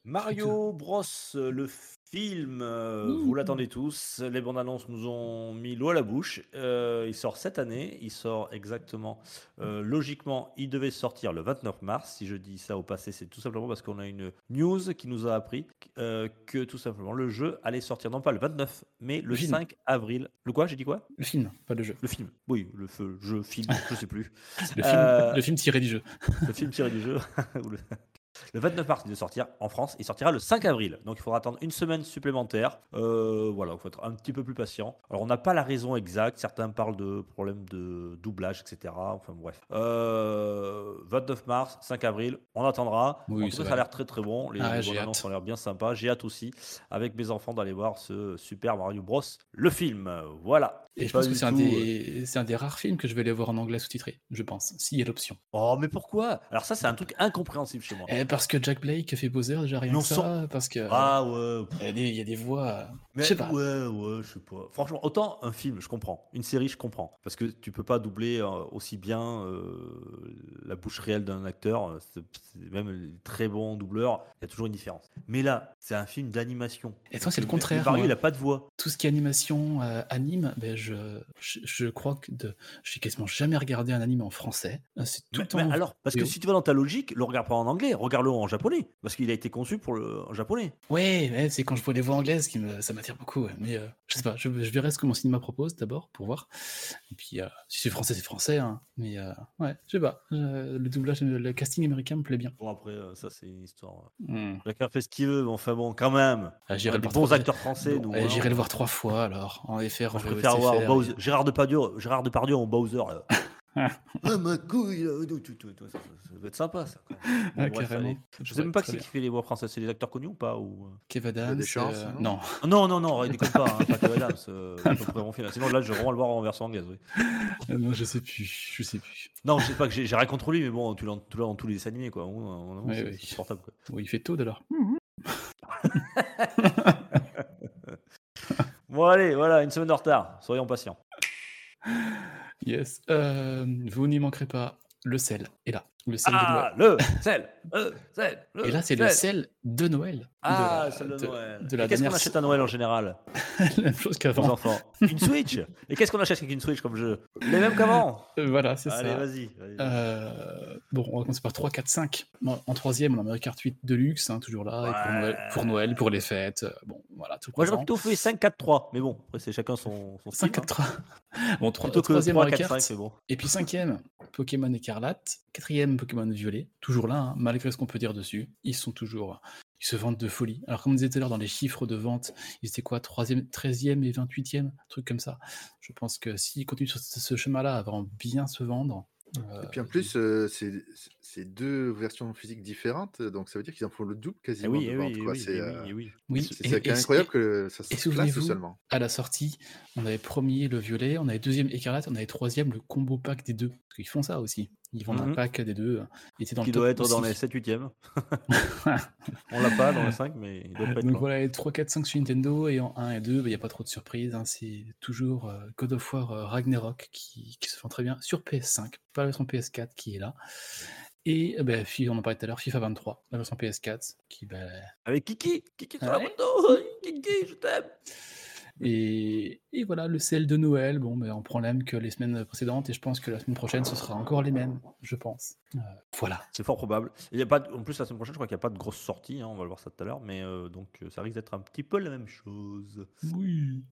Mario Bros, euh, le film, euh, vous l'attendez tous. Les bandes annonces nous ont mis l'eau à la bouche. Euh, il sort cette année. Il sort exactement. euh, logiquement, il devait sortir le 29 mars. Si je dis ça au passé, c'est tout simplement parce qu'on a une news qui nous a appris que tout simplement le jeu allait sortir non pas le 29, mais le Le film. 5 avril. Le quoi? J'ai dit quoi? Le film, pas le jeu. Le film. Oui, le feu, jeu, film, je sais plus. Le film, le film tiré du jeu. le film tiré du jeu. le... le 29 mars, il doit sortir en France. Il sortira le 5 avril. Donc il faudra attendre une semaine supplémentaire. Euh, voilà, il faut être un petit peu plus patient. Alors on n'a pas la raison exacte. Certains parlent de problèmes de doublage, etc. Enfin bref. Euh, 29 mars, 5 avril, on attendra. Oui, en tout ça cas, va. ça a l'air très très bon. Les, Ah les annonces ont l'air bien sympas. J'ai hâte aussi, avec mes enfants, d'aller voir ce Super Mario Bros. Le film. Voilà. Et je pense que c'est un, euh, des... c'est un des rares films que je vais aller voir en anglais sous-titré, je pense, s'il y a l'option. Oh, mais pourquoi? Alors ça, c'est un truc incompréhensible chez moi. Eh, parce que Jack Blake fait Bowser, déjà rien que ça, parce que. Ah ouais. il y a des- il y a des voix. euh, Mais Je sais pas. Ouais, ouais, je sais pas. Franchement, autant un film, je comprends. Une série, je comprends. Parce que tu peux pas doubler euh, aussi bien euh, la bouche réelle d'un acteur. euh, c'est- c'est Même les très bons doubleurs, il y a toujours une différence. Mais là, c'est un film d'animation. Et toi, c'est le contraire, Mario, il a pas de voix. tout ce qui est animation, euh, anime, ben je, je, je crois que de, j'ai quasiment jamais regardé un anime en français. Euh, C'est tout Mais, le temps. mais alors, parce que si tu vas dans ta logique, le regarde pas en anglais, regarde-le en japonais. Parce qu'il a été conçu pour le en japonais. Ouais, ouais, c'est quand je vois les voix anglaises qui me, ça m'attire beaucoup. Mais euh, je sais pas, je, je verrai ce que mon cinéma propose d'abord pour voir. Et puis, euh, si c'est français, c'est français. hein. Mais euh, ouais, je sais pas. le doublage, le casting américain me plaît bien. Bon, après, ça, c'est une histoire. Hmm. Chacun fait ce qu'il veut, mais enfin bon, quand même. Ah, j'irai le bons acteurs français, Bon, eh, hein. J'irai le voir trois fois alors, en Moi, je préfère voir Bowser- Gérard Depardieu, Gérard Depardieu en Bowser. Ah. Ah, ma couille, là, tout, tout, tout, tout, ça, ça- ça doit être sympa, ça. quand même. Bon, Ah, bref, allez. Je sais même pas qui c'est qui fait les voix françaises. C'est des acteurs connus ou pas ou... euh? Kev Adams. Deschamps, euh, non? Non, Ah, Non, non, non, il déconne pas. Hein, pas Kev Adams, euh, Ah. Sinon, là, je vais vraiment le voir en version anglaise. Oui. Euh, non, je sais plus. Je sais plus. Non, je sais pas que j'ai rien contre lui, mais bon, tu l'as tu l'as dans tous les dessins animés, quoi. On- on- on- Ouais, c'est ouais. quoi. Bon, il fait tôt alors. Bon, allez, voilà, une semaine de retard. Soyons patients. Yes. Euh, vous n'y manquerez pas. Le sel est là. Le sel de Noël. Ah, le sel, le sel, le Et là, c'est le sel de Noël. Ah, de la, de Noël. de la Et Qu'est-ce qu'on achète à Noël en général la même chose qu'avant. enfants Une Switch Et qu'est-ce qu'on achète avec une Switch comme jeu? Les mêmes qu'avant Euh, voilà, c'est Allez, ça. vas-y. vas-y. Euh, bon, on va commencer par 3, 4, 5. En, troisième, on a Mario Kart 8 Deluxe, hein, toujours là, et pour. Noël, pour Noël, pour les fêtes. euh, Bon, voilà, tout Moi, j'aurais plutôt fait 5-4-3, mais bon, après, c'est chacun son, son style. 5, 4, 3. Bon, trois- Plutôt que troisième 3, Mario 4, Kart. 5, c'est bon. Et puis cinquième, Pokémon Écarlate. Quatrième, Pokémon Violet. Toujours là, hein, malgré ce qu'on peut dire dessus. Ils sont toujours. Ils se vendent de folie. Alors, comme on disait tout à l'heure, dans les chiffres de vente, ils étaient quoi 3e, 13e et 28e Truc comme ça. Je pense que s'ils continuent sur ce, ce chemin-là, avant bien se vendre. Euh, Et puis en plus, euh, c'est deux versions physiques différentes, donc ça veut dire qu'ils en font le double Eh quasiment oui, eh oui, eh oui, C'est euh, oui, incroyable que ça se et place seulement. à la sortie, on avait premier le violet, on avait deuxième écarlate, on avait troisième le combo pack des deux. Parce qu'ils font ça aussi. Ils vendent un Mhm. pack des deux. Il était dans Qui le doit être dans les 7-8e. On l'a pas dans les 5, mais il doit pas être Donc là. voilà, les 3, 4, 5 sur Nintendo et en 1 et 2, il n'y a pas trop de surprises. hein, C'est toujours euh, God of War euh, Ragnarok qui, qui se vend très bien sur PS5, pas la version PS4 qui est là. Et euh, fi- on en parlait tout à l'heure, FIFA 23, la version PS4 qui ben, Avec Kiki Kiki sur la Ouais. moto Kiki, je t'aime Et, et voilà, le sel de Noël, bon, ben, on prend les mêmes que les semaines précédentes, et je pense que la semaine prochaine, ce sera encore les mêmes, je pense. Euh, voilà. C'est fort probable. Il y a pas de- En plus, la semaine prochaine, je crois qu'il n'y a pas de grosse sortie. hein, on va le voir ça tout à l'heure. Mais euh, donc, euh, ça risque d'être un petit peu la même chose. Oui.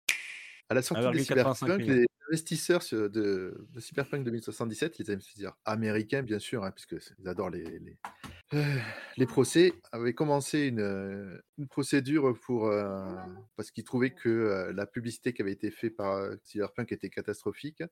À la sortie de 1,85 Cyberpunk, les investisseurs de, de Cyberpunk 2077, les investisseurs américains bien sûr, hein, puisque c'est- ils adorent les, les, euh, les procès, avaient commencé une, une procédure pour euh, parce qu'ils trouvaient que euh, la publicité qui avait été faite par euh, Cyberpunk était catastrophique.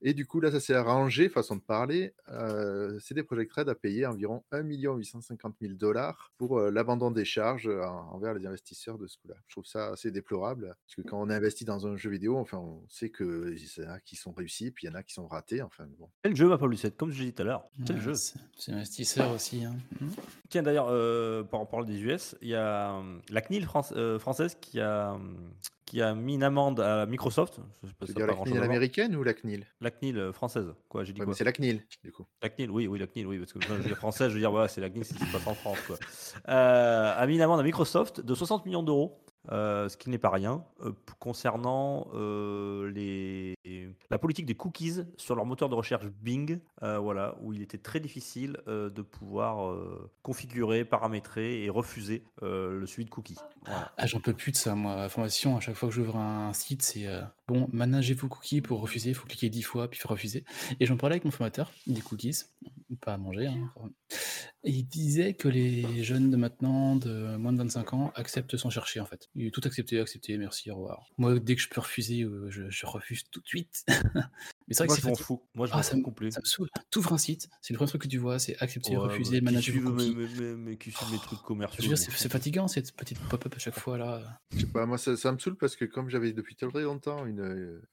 Et du coup, là, ça s'est arrangé, façon de parler. Euh, CD Projekt Red a payé environ 1 850 000 dollars pour euh, l'abandon des charges envers les investisseurs de ce coup-là. Je trouve ça assez déplorable, parce que quand on investit dans un jeu vidéo, enfin, on sait qu'il y en a qui sont réussis, puis il y en a qui sont ratés. Enfin, bon. C'est le jeu, ma Paul Lucette, comme je l'ai dit tout à l'heure. C'est le Ouais, jeu? C'est investisseur aussi. hein. Tiens, d'ailleurs, euh, par rapport des US, il y a la CNIL France- euh, française qui a, euh, qui a mis une amende à Microsoft. Je sais pas Tu ça pas la CNIL américaine ou la CNIL La CNIL euh, française, quoi, j'ai dit Ouais, quoi C'est la CNIL, du coup. La CNIL, oui, oui, la CNIL, oui, parce que quand je dis française, je veux dire, c'est la CNIL, c'est ce qui se passe en France, quoi. Euh, a mis une amende à Microsoft de 60 millions d'euros, euh, ce qui n'est pas rien, euh, concernant euh, la politique des cookies sur leur moteur de recherche Bing, voilà, où il était très difficile de pouvoir configurer, paramétrer et refuser le suivi de cookies. Ah, j'en peux plus de ça, moi. Formation, à chaque fois que j'ouvre un site, c'est bon, managez vos cookies pour refuser. Il faut cliquer 10 fois, puis faire refuser. Et j'en parlais avec mon formateur des cookies, pas à manger. hein, et il disait que les jeunes de maintenant, de moins de 25 ans, acceptent sans chercher, en fait. Il est tout accepté, accepté, merci, au revoir. Moi, dès que je peux refuser, euh, je, je refuse tout de suite. Mais c'est vrai Moi, que je c'est m'en fous. Moi, je Ah, m'en ça complet. Ça me saoule. T'ouvres un site, c'est le premier truc que tu vois, c'est accepter, Ouais, refuser, bah, manager vos cookies. mes- mes- mes- qui suivent mes trucs commerciaux. Je veux dire, je c'est fatigant cette petite pop-up à chaque fois là. Je sais pas, moi ça, ça me saoule parce que comme j'avais depuis très longtemps une,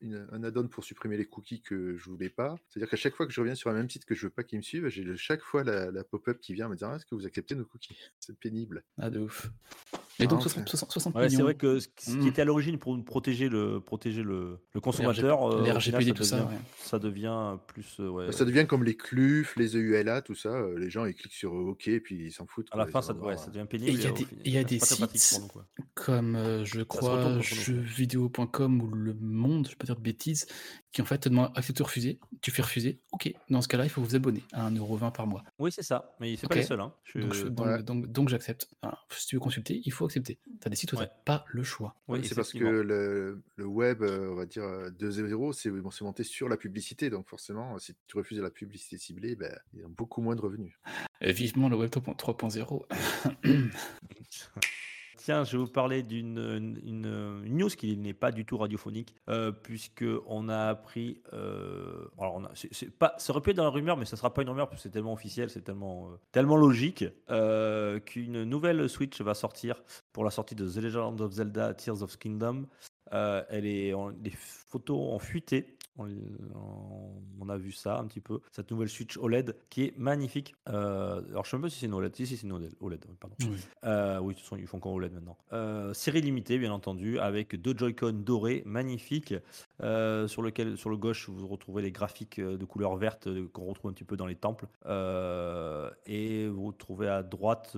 une- un add-on pour supprimer les cookies que je voulais pas, c'est-à-dire qu'à chaque fois que je reviens sur un même site que je veux pas qu'ils me suivent, j'ai chaque fois la, la pop-up qui vient me dire Ah, est-ce que vous acceptez nos cookies? C'est pénible. Ah, de ouf. Et Ah, donc enfin. 60, 60, 60 Ouais, c'est vrai que ce qui ce qui Mm. était à l'origine pour protéger le, protéger le, le consommateur, euh, les final, RGPD, tout ça. devient, ouais. ça devient plus. euh, ouais, Ça devient comme les CLUF, les EULA, tout ça. euh, les gens ils cliquent sur OK et puis ils s'en foutent. à la quoi, fin, ça, euh, devient pénible. il y a des, y a des sites nous, comme euh, je crois jeuxvideo.com ou Le Monde, je vais pas dire de bêtises, qui en fait te demande accepter ou refuser. Tu fais refuser. Ok. Dans ce cas-là, il faut vous abonner à 1,20€ par mois. Oui, c'est ça. Mais c'est Ok. pas les seuls. Hein. Je- Donc, je- donc, ouais. donc, donc j'accepte. Alors, si tu veux consulter, il faut accepter. Tu as des sites où tu Ouais. pas le choix. Oui, c'est parce que le, le web, euh, on va dire euh, 2.0, c'est bon, monté sur la publicité. Donc forcément, euh, si tu refuses la publicité ciblée, ben, ils ont beaucoup moins de revenus. Et vivement le Web 3.0. Tiens, je vais vous parler d'une une, news qui n'est pas du tout radiophonique, euh, puisque on a appris. euh, alors, on c'est pas, ça aurait pu être dans la rumeur, mais ça sera pas une rumeur, parce que c'est tellement officiel, c'est tellement, euh, tellement logique, euh, qu'une nouvelle Switch va sortir pour la sortie de The Legend of Zelda Tears of Kingdom. Euh, elle est les photos ont fuité. On, a vu ça un petit peu. Cette nouvelle Switch OLED qui est magnifique. Euh, alors je sais même pas si c'est une OLED. Si, si, c'est une OLED. OLED, pardon. Oui. Euh, oui, de toute façon, ils font qu'en OLED maintenant. Euh, série limitée, bien entendu, avec deux Joy-Con dorés magnifiques. sur, lequel, sur le gauche, vous retrouvez les graphiques de couleur verte qu'on retrouve un petit peu dans les temples. Et vous retrouvez à droite,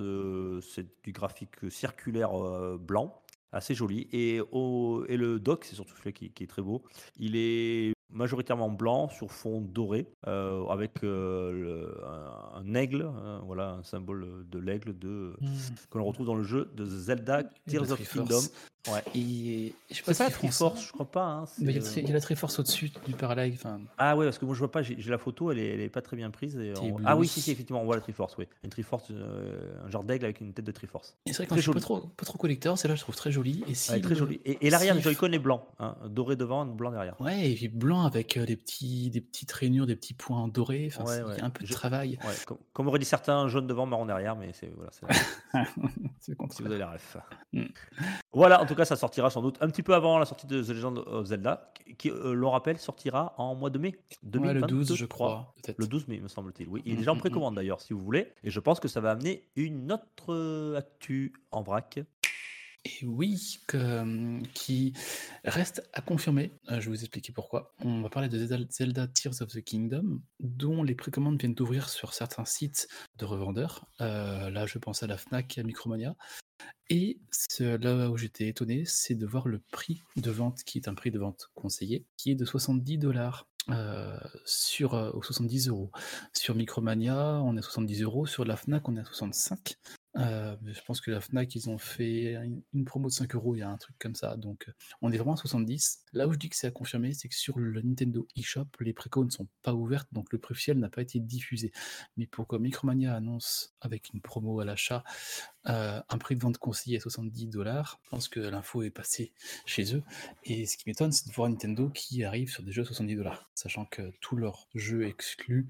c'est du graphique circulaire blanc, assez joli. Et, au, et le dock, c'est surtout celui qui, qui est très beau. Il est majoritairement blanc sur fond doré, euh, avec euh, le- un, un aigle, hein, voilà, un symbole de l'aigle de Mmh. que l'on retrouve dans le jeu de Zelda Tears of. Kingdom. Ouais. Et je sais pas si la Triforce. Je crois pas. hein, Mais il y a, euh, il y a la Triforce au-dessus du Parallax. Enfin, Ah ouais, parce que moi je vois pas, j'ai, la photo, elle est, elle est pas très bien prise. et on-. Ah oui, si, si, effectivement, on voit la Triforce, oui. Une Triforce, euh, un genre d'aigle avec une tête de Triforce. et c'est vrai que je suis pas trop, pas trop collecteur. Celle-là, je trouve très jolie. Et si très le- jolie. Et, et l'arrière si- du Joy-Con est blanc, hein, doré devant, blanc derrière. Ouais, et puis blanc avec euh, des, petits, des petites rainures, des petits points dorés. Enfin, Ouais, c'est- il y ouais. a un peu de Je- travail. Ouais, comme, comme aurait dit certains, jaune devant, marron derrière, mais c'est voilà, c'est- si vous avez la ref. Mm. Voilà, en tout cas, ça sortira sans doute un petit peu avant la sortie de The Legend of Zelda, qui, euh, l'on rappelle, sortira en mois de mai. Ouais, 2022, le 12, je crois. Le 12 mai, me semble-t-il. Oui, il est Mm, déjà en mm, mm. précommande d'ailleurs, si vous voulez. Et je pense que ça va amener une autre euh, actu en vrac. Et oui, que, hum, qui reste à confirmer. Euh, je vais vous expliquer pourquoi. On va parler de Zelda, Tears of the Kingdom, dont les précommandes viennent d'ouvrir sur certains sites de revendeurs. Euh, là, je pense à la Fnac, à Micromania. Et là où j'étais étonné, c'est de voir le prix de vente, qui est un prix de vente conseillé, qui est de 70 dollars. sur euh, ou 70 euros sur Micromania on est à 70 euros sur la Fnac on est à 65 euh, je pense que la Fnac, ils ont fait une, promo de 5 euros, il y a un truc comme ça. Donc, euh, on est vraiment à 70. Là où je dis que c'est à confirmer, c'est que sur le Nintendo eShop, les précos ne sont pas ouvertes, donc le prix officiel n'a pas été diffusé. Mais pourquoi Micromania annonce avec une promo à l'achat euh, un prix de vente conseillé à 70 dollars, je pense que l'info est passée chez eux. Et ce qui m'étonne, c'est de voir Nintendo qui arrive sur des jeux à 70 dollars, sachant que tous leurs jeux exclus,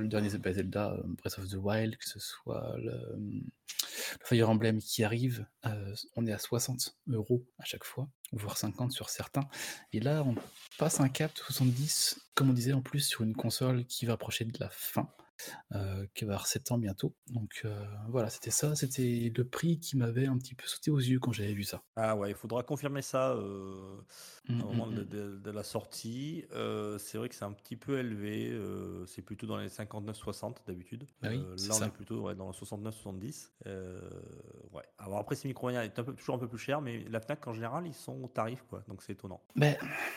le dernier Zelda, euh, Breath of the Wild, que ce soit le, Fire Emblem qui arrive, euh, on est à 60 euros à chaque fois, voire 50 sur certains. Et là, on passe un cap de 70, comme on disait en plus, sur une console qui va approcher de la fin. Euh, qui va avoir 7 ans bientôt. Donc euh, voilà, c'était ça, c'était le prix qui m'avait un petit peu sauté aux yeux quand j'avais vu ça. Ah ouais, il faudra confirmer ça euh, Mm, au moment mm, de, mm. de- de la sortie. C'est vrai que c'est un petit peu élevé. c'est plutôt dans les 59-60 d'habitude. Bah oui, là, on ça. est plutôt ouais, dans le 69-70. Euh, ouais. Alors après, c'est Micromania est un peu, toujours un peu plus cher, mais la Fnac en général, ils sont au tarif, quoi. Donc c'est étonnant. Ben,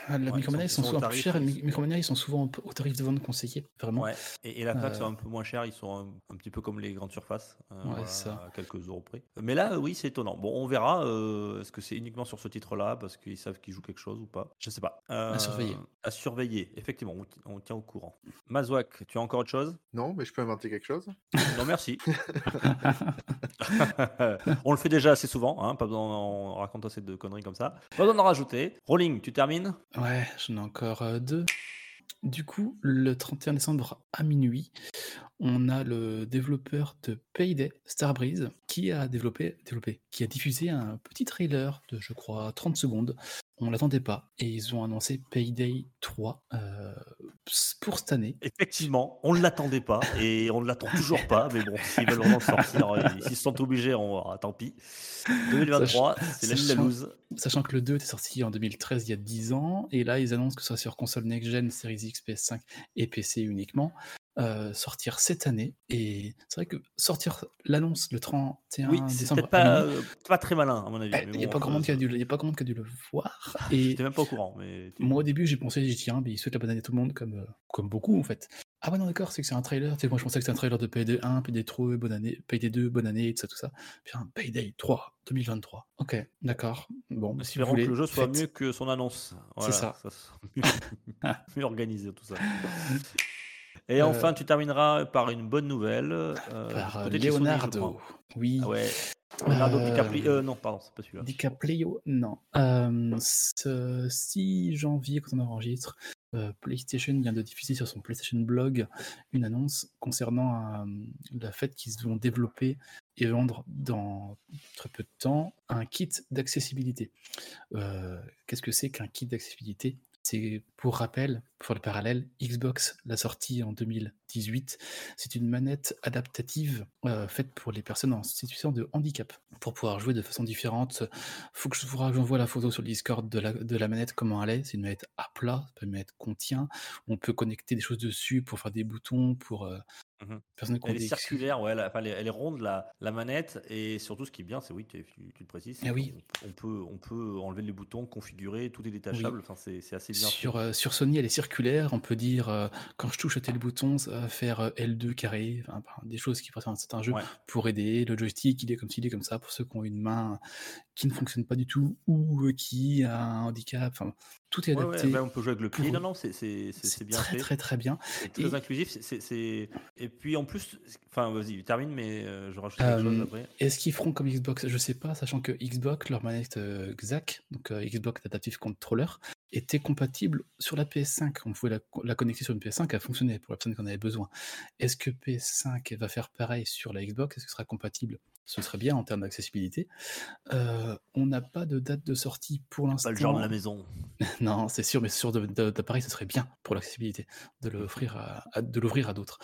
la ils Micromania, sont- ils sont, ils sont au souvent plus chers, sont- Micromania, ils sont souvent au, au tarif de vente conseillé, vraiment. Ouais. Et, et la Fnac, peu moins cher. Ils sont un, un petit peu comme les grandes surfaces. euh, Ouais, voilà, ça. À quelques euros près. Mais là, oui, c'est étonnant. Bon, on verra. euh, Est-ce que c'est uniquement sur ce titre-là parce qu'ils savent qu'ils jouent quelque chose ou pas? Je sais pas. À surveiller. Euh, À surveiller, effectivement. On, tient au courant. Mazouak, tu as encore autre chose? Non, mais je peux inventer quelque chose. Non, merci. on le fait déjà assez souvent. Hein, pas besoin d'en raconter assez de conneries comme ça. Pas besoin d'en rajouter. Rolling, tu termines? Ouais, j'en ai encore euh, deux. Du coup, le 31 décembre à minuit, on a le développeur de Payday, Starbreeze, qui a développé, développé, qui a diffusé un petit trailer de, je crois, 30 secondes. On l'attendait pas et ils ont annoncé Payday 3 euh, pour cette année. Effectivement, on ne l'attendait pas et on ne l'attend toujours pas. Mais bon, s'ils veulent vraiment sortir, euh, s'ils se sentent obligés, on ah, tant pis. 2023, c'est la loose. Sachant que le 2 était sorti en 2013, il y a 10 ans, et là ils annoncent que ça sera sur console next-gen, Series X, PS5 et PC uniquement, euh, sortir cette année. Et c'est vrai que sortir l'annonce le 31 Oui, c'est décembre pas, euh, pas très malin, à mon avis. eh, il n'y a, bon, pas grand monde qui a pas grand monde qui a dû le voir. Et J'étais même pas au courant. Mais moi au début j'ai pensé, j'ai dit tiens, mais il souhaite la bonne année à tout le monde comme, euh, comme beaucoup en fait. Ah ouais non d'accord, c'est que c'est un trailer, tu sais, moi je pensais que c'était un trailer de Payday 1, Payday 3, bonne année, Payday 2, bonne année, tout ça, tout ça. Puis un Payday 3, 2023. Ok, d'accord. Bon, bah, si vous voulez, que le jeu soit faites. mieux que son annonce. Voilà, ça. mieux, mieux organisé tout ça. Et Euh, enfin, tu termineras par une bonne nouvelle. euh, Par euh, Sony, Leonardo. oui. Ah ouais. Leonardo Euh, DiCaprio. euh, non, pardon, c'est pas celui-là. DiCaprio, non. Ce 6 janvier, quand on enregistre, PlayStation vient de diffuser sur son PlayStation Blog une annonce concernant le fait qu'ils vont développer et vendre dans très peu de temps un kit d'accessibilité. Euh, Qu'est-ce que c'est qu'un kit d'accessibilité? C'est pour rappel, pour le parallèle, Xbox l'a sorti en 2018. C'est une manette adaptative euh, faite pour les personnes en situation de handicap. Pour pouvoir jouer de façon différente, faut que je vous j'envoie la photo sur le Discord de la, manette, comment elle est. C'est une manette à plat, c'est une manette qu'on tient. On peut connecter des choses dessus pour faire des boutons, pour euh, Ont Elle est circulaire, ouais, elle, enfin, elle est- ronde la, la manette et surtout ce qui est bien, c'est oui, tu, tu- tu le précises, Ah oui. on peut, on peut enlever les boutons, configurer, tout est détachable, enfin, c'est assez bien. Sur, euh, sur Sony, elle est circulaire. On peut dire, euh, quand je touche à tel bouton, ça va faire euh, L2 carré, enfin, des choses qui passent dans certains jeux Ouais. pour aider. Le joystick, il est comme ci, il est comme ça, pour ceux qui ont une main qui ne fonctionne pas du tout ou qui a un handicap. Enfin, tout est Ouais, ouais, adapté. ben, on peut jouer avec le pied. Non, non, c'est bien très, fait. très, très bien. C'est très Et- inclusif. c'est- Et puis en plus, enfin, vas-y, termine, mais euh, je rajoute quelque chose Euh, après. Est-ce qu'ils feront comme Xbox? Je sais pas, sachant que Xbox, leur manette euh, XAC, donc Xbox Adaptive Controller, était compatible sur la PS5. On pouvait la, la connecter sur une PS5, elle fonctionnait pour la personne qui en avait besoin. Est-ce que PS5 va faire pareil sur la Xbox? Est-ce que ce sera compatible? Ce serait bien en termes d'accessibilité. Euh, on n'a pas de date de sortie pour l'instant. Pas le genre de la maison. Non, c'est sûr, mais sur d'appareil, ce serait bien pour l'accessibilité de l'offrir à, à- de l'ouvrir à d'autres.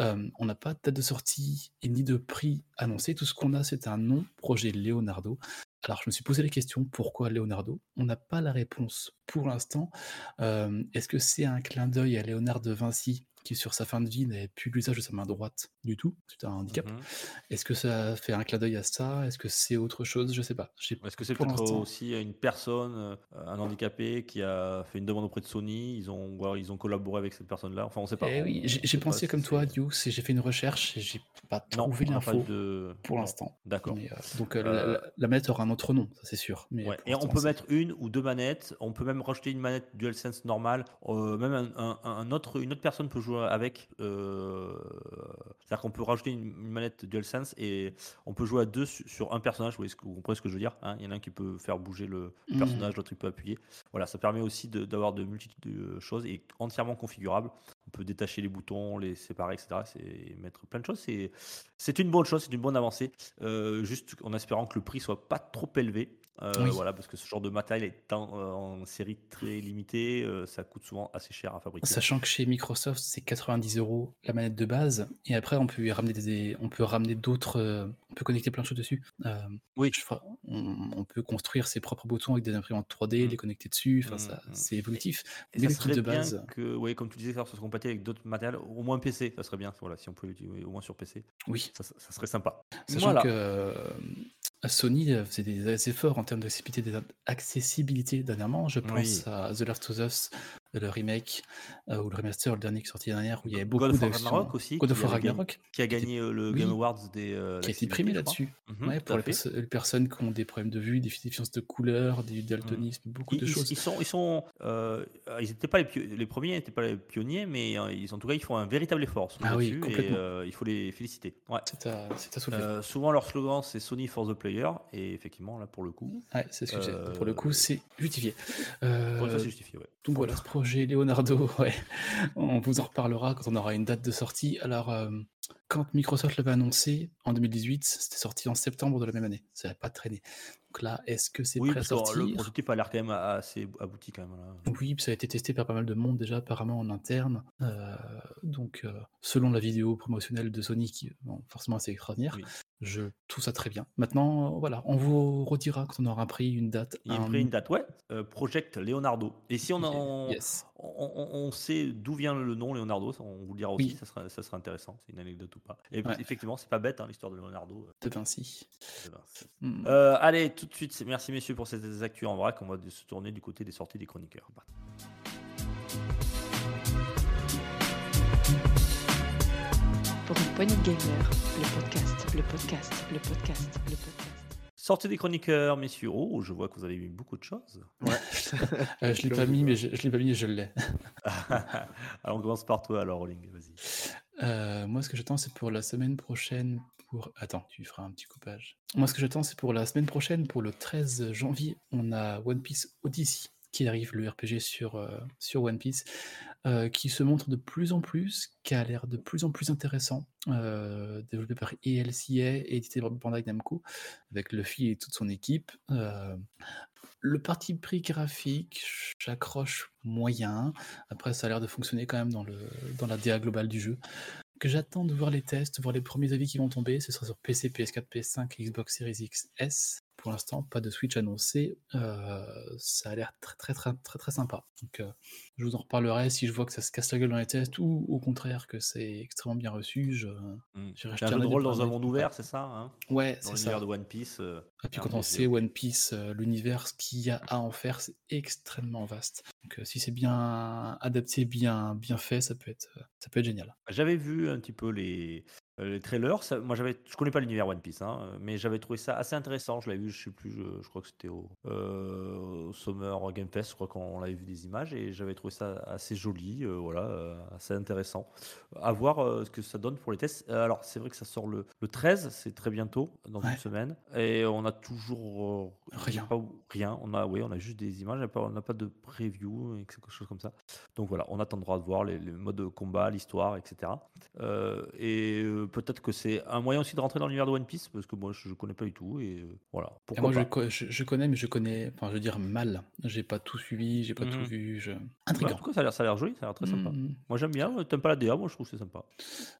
Euh, on n'a pas de date de sortie et ni de prix annoncé. Tout ce qu'on a, c'est un nom, projet Leonardo. Alors, je me suis posé la question pourquoi Leonardo? On n'a pas la réponse pour l'instant. Euh, Est-ce que c'est un clin d'œil à Léonard de Vinci qui, sur sa fin de vie, n'avait plus l'usage de sa main droite du tout C'est un handicap. Mhm. Est-ce que ça fait un clin d'œil à ça? Est-ce que c'est autre chose? Je sais pas. Est-ce que c'est pour peut-être aussi une personne, euh, un handicapé, qui a fait une demande auprès de Sony Ils ont, alors ils ont collaboré avec cette personne-là? Enfin, on sait pas. Eh oui, j'ai pensé comme toi, Dukes, et j'ai fait une recherche et j'ai pas trouvé l'info de- pour l'instant. D'accord. Euh, donc euh, la- Euh, la, la manette aura un autre nom, ça c'est sûr. Mais Ouais, pour Et on peut mettre une ou deux manettes. On peut même rajouter une manette DualSense normale. même un, un- un autre, une autre personne peut jouer avec. euh, C'est-à-dire qu'on peut rajouter une, une manette DualSense et on peut jouer à deux su- sur, un personnage. Vous, voyez ce que- vous comprenez ce que je veux dire hein Il y en a un qui peut faire bouger le Mhm. personnage, l'autre il peut appuyer. Voilà, ça permet aussi de- d'avoir de, multitudes de choses et entièrement configurable. On peut détacher les boutons, les séparer, etc. C'est mettre plein de choses. C'est c'est une bonne chose, c'est une bonne avancée. Euh, juste en espérant que le prix soit pas trop élevé. Euh, Oui. Voilà, parce que ce genre de matériel est en, en série très limitée, euh, ça coûte souvent assez cher à fabriquer. Sachant que chez Microsoft, c'est 90 euros la manette de base, et après on peut y ramener des, on peut ramener d'autres, euh, on peut connecter plein de choses dessus. Euh, Oui. je on, on peut construire ses propres boutons avec des imprimantes 3D, Mm. les connecter dessus. Enfin, Mm, ça, mm. c'est évolutif. Et Mais ça le kit serait de base, que, ouais, comme tu disais, ça soit compatible avec d'autres matériels, au moins PC, ça serait bien. Voilà, si on pouvait l'utiliser au moins sur PC, oui. ça, ça serait sympa. Sachant Voilà. que euh, Sony euh, faisait des efforts en termes d'accessibilité accessibilité dernièrement. Je pense Oui. à The Last of Us, le remake, euh, ou le remaster, le dernier qui est sorti dernière, où il y avait beaucoup God of. Ragnarok aussi, God of Ragnarok, qui a gagné euh, le Game Awards des. euh, qui a été primé là-dessus. Mhm, Ouais, pour les, fait. perso- les personnes qui ont des problèmes de vue, des déficiences de couleur, du daltonisme, beaucoup Ils, de ils- choses. ils sont, ils sont, euh, ils étaient pas les, les premiers, n'étaient pas les pionniers, mais ils, en tout cas, ils font un véritable effort Ah oui, et complètement. euh, il faut les féliciter. Ouais. C'est à, à soulever. Souvent, leur slogan c'est Sony for the player, et effectivement, là pour le coup, ouais, c'est ce que j'ai. Pour le coup, c'est justifié. pour une fois, c'est justifié. Ouais. Donc voilà, ce projet Leonardo, on vous en reparlera quand on aura une date de sortie. Alors, euh, quand Microsoft l'avait annoncé en 2018, c'était sorti en septembre de la même année. Ça n'a pas traîné. Donc là, est-ce que c'est Oui, prêt à que le sortir? prototype a l'air quand même assez abouti quand même. là. Oui, ça a été testé par pas mal de monde déjà, apparemment en interne. Euh, donc, euh, selon la vidéo promotionnelle de Sony, qui bon, forcément assez extraordinaire, Oui. je trouve ça très bien. Maintenant, voilà, on vous redira quand on aura pris une date. Il a pris une date, ouais. euh, Project Leonardo. Et si on, en- Yes. On, sait d'où vient le nom Leonardo, on vous le dira aussi, Oui. ça, sera, ça sera intéressant, c'est une anecdote ou pas. Et Ouais. effectivement, c'est pas bête hein, l'histoire de Leonardo. De Vinci. euh, de Vinci. Hmm. Euh, allez, tout de suite, merci messieurs pour ces actus en vrac. On va se tourner du côté des sorties des chroniqueurs. Pour une poignée de gamers, le podcast, le podcast, le podcast, le podcast. Sortie des chroniqueurs, messieurs. Oh, je vois que vous avez mis beaucoup de choses. Euh, je l'ai pas mis, mais je, je l'ai pas mis et je l'ai. alors, on commence par toi, alors, Rolling, vas-y. Euh, moi, ce que j'attends, c'est pour la semaine prochaine, pour. Attends, tu feras un petit coupage. Moi, ce que j'attends, c'est pour la semaine prochaine, pour le 13 janvier, on a One Piece Odyssey qui arrive, le RPG sur, euh, sur One Piece, euh, qui se montre de plus en plus, qui a l'air de plus en plus intéressant, euh, développé par ELCA et édité par Bandai Namco, avec Luffy et toute son équipe. Euh, le parti pris graphique, j'accroche moyen. Après, ça a l'air de fonctionner quand même dans, le, dans la DA globale du jeu. Que j'attends de voir les tests, voir les premiers avis qui vont tomber. Ce sera sur PC, PS4, PS5, Xbox Series XS. Pour l'instant, pas de Switch annoncé. Euh, ça a l'air très, très, très, très, très sympa. Donc, euh, je vous en reparlerai si je vois que ça se casse la gueule dans les tests ou au contraire que c'est extrêmement bien reçu. Je, Mm. C'est un jeu de rôle dans un monde ouvert, c'est ça hein? Ouais, Dans c'est l'univers ça. de One Piece. euh, Et puis quand on sait One Piece, euh, l'univers, ce qu'il y a à en faire, c'est extrêmement vaste. Donc euh, si c'est bien adapté, bien, bien fait, ça peut être, ça peut être génial. J'avais vu un petit peu les, euh, les trailers. Ça- moi, j'avais, je connais pas l'univers One Piece, hein, mais j'avais trouvé ça assez intéressant. Je l'avais vu, je sais plus, je, je crois que c'était au, euh, au Summer Game Fest. Je crois qu'on l'avait vu des images et j'avais trouvé ça assez joli, euh, voilà, euh, assez intéressant. À voir euh, ce que ça donne pour les tests. Euh, alors, c'est vrai que ça sort le, le 13, c'est très bientôt, dans Ouais. une semaine, et on a toujours euh, Rien. pas- rien. On a, oui, on a juste des images, on n'a pas- on n'a pas de preview, et quelque chose comme ça. Donc voilà, on attendra de voir les, les modes de combat, l'histoire, etc. Euh, et euh, peut-être que c'est un moyen aussi de rentrer dans l'univers de One Piece, parce que moi je ne connais pas du tout, et euh, voilà. Pourquoi moi, je, pas? je, je connais, mais je connais, enfin, je veux dire mal. J'ai pas tout suivi, j'ai pas tout Mhm. vu. Je... Ouais, Intriguant. en tout cas, ça a l'air- joli, ça a l'air très sympa. Mhm. Moi j'aime bien, t'aimes pas la DA, moi je trouve que c'est sympa.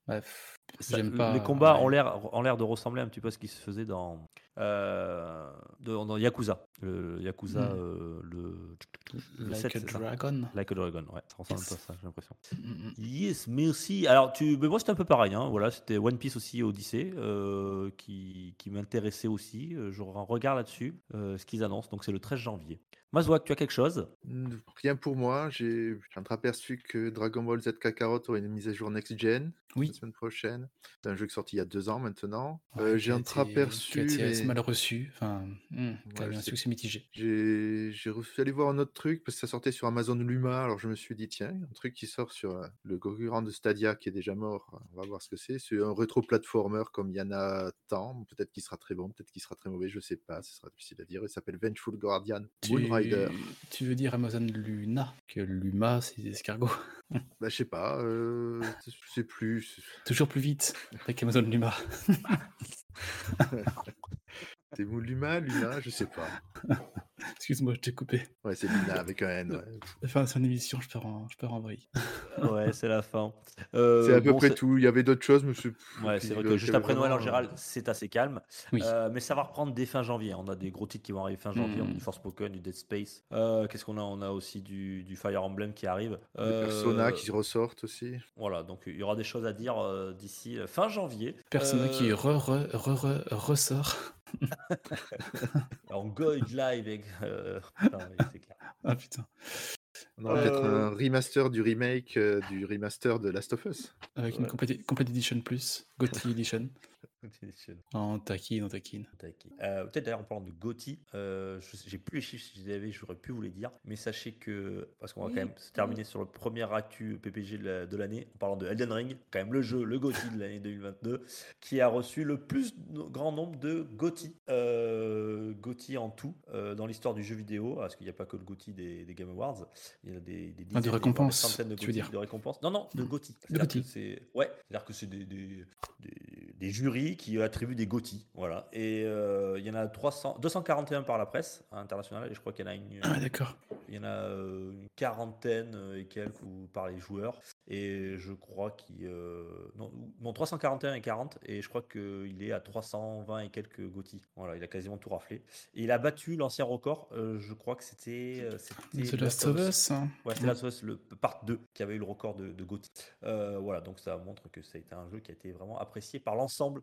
Bref, Ça- les combats ont ouais. l'air ont l'air de ressembler un petit peu à ce qui se faisait dans, euh, de- dans Yakuza. Le, Yakuza, Mhm. euh, le, le Like 7, a c'est ça Dragon. Like a Dragon, ouais, ça ressemble Yes. un peu à ça, j'ai l'impression. Mhm. Yes, merci. Alors, tu, mais moi, c'était un peu pareil. Hein. Voilà, c'était One Piece aussi, Odyssey, euh, qui, qui m'intéressait aussi. Euh, J'aurai un regard là-dessus, euh, ce qu'ils annoncent. Donc, c'est le 13 janvier. Mazouak, tu as quelque chose Mm, Rien pour moi. J'ai j'ai entreaperçu que Dragon Ball Z Kakarot aurait une mise à jour next gen Oui. la semaine prochaine. C'est un jeu qui est sorti il y a deux ans maintenant. Ouais, Euh, qui J'ai a été- qui entreaperçu. a été assez mais- mal reçu. Enfin, hmm, qui Ouais, eu un c'est- mitigé. J'ai d'aller voir un autre truc parce que ça sortait sur Amazon Luma. Alors je me suis dit, tiens, un truc qui sort sur euh, le concurrent de Stadia qui est déjà mort. On va voir ce que c'est. C'est un rétro-platformer comme il y en a tant. Peut-être qu'il sera très bon, peut-être qu'il sera très mauvais, je sais pas. Ce sera difficile à dire. Il s'appelle Vengeful Guardian Moon Rider. Tu veux dire Amazon Luna Que Luma, c'est des escargots. Bah, je sais pas. euh, je sais plus. Toujours plus vite avec Amazon Luma. C'est Moon Luma, Luna, je sais pas. Excuse-moi, je t'ai coupé. Ouais, c'est Luna avec un N. ouais. Enfin, c'est une émission, je pars en, je pars en vrille. Ouais, c'est la fin. Euh, C'est à peu bon, près tout. Il y avait d'autres choses, mais c'est. Ouais, c'est vrai que juste après Noël en général, euh, c'est assez calme. Oui. Euh, mais ça va reprendre dès fin janvier. On a des gros titres qui vont arriver fin janvier. On a Mhm. du Forspoken, du Dead Space. Euh, Qu'est-ce qu'on a? On a aussi du, du Fire Emblem qui arrive. Euh, Persona qui ressortent aussi. Voilà, donc il y aura des choses à dire euh, d'ici euh, fin janvier. Persona Euh, qui re, re, re, re- ressort. En Go live avec. euh, clair. Ah putain. On aura peut-être Euh, un remaster du remake euh, du remaster de Last of Us. Avec une complete, complete edition plus. Gotti edition. On taquine, on taquine. Euh, Peut-être d'ailleurs en parlant de Gotti, euh, j'ai plus les chiffres si je les avais, j'aurais pu vous les dire, mais sachez que, parce qu'on va quand même se terminer sur le premier actu PPG de la- de l'année, en parlant de Elden Ring, quand même le jeu, le Gotti de l'année 2022, qui a reçu le plus no- grand nombre de Gotti, euh, Gotti en tout, euh, dans l'histoire du jeu vidéo, parce qu'il n'y a pas que le Gotti des, des Game Awards, il y a des, des dizaines, voire des récompenses, centaines de Gotti, de récompenses. Non, non, de Mm. Gotti. De C'est-à-dire Gotti. que c'est- Ouais, c'est-à-dire que c'est des, des, des- des qui attribuent des GOTY. Voilà. Et euh, il y en a 300, 241 par la presse internationale, et je crois qu'il y en a une, Ah d'accord. il y en a euh, une quarantaine euh, et quelques par les joueurs. Et je crois qu'il. euh, non, non, 341 et 40, et je crois qu'il est à 320 et quelques GOTY. Voilà, il a quasiment tout raflé. Et il a battu l'ancien record, euh, je crois que c'était. c'était The Last of Us. hein. Ouais, c'est Last of Us, le part 2 qui avait eu le record de, de GOTY. Voilà, donc ça montre que ça a été un jeu qui a été vraiment apprécié par l'ensemble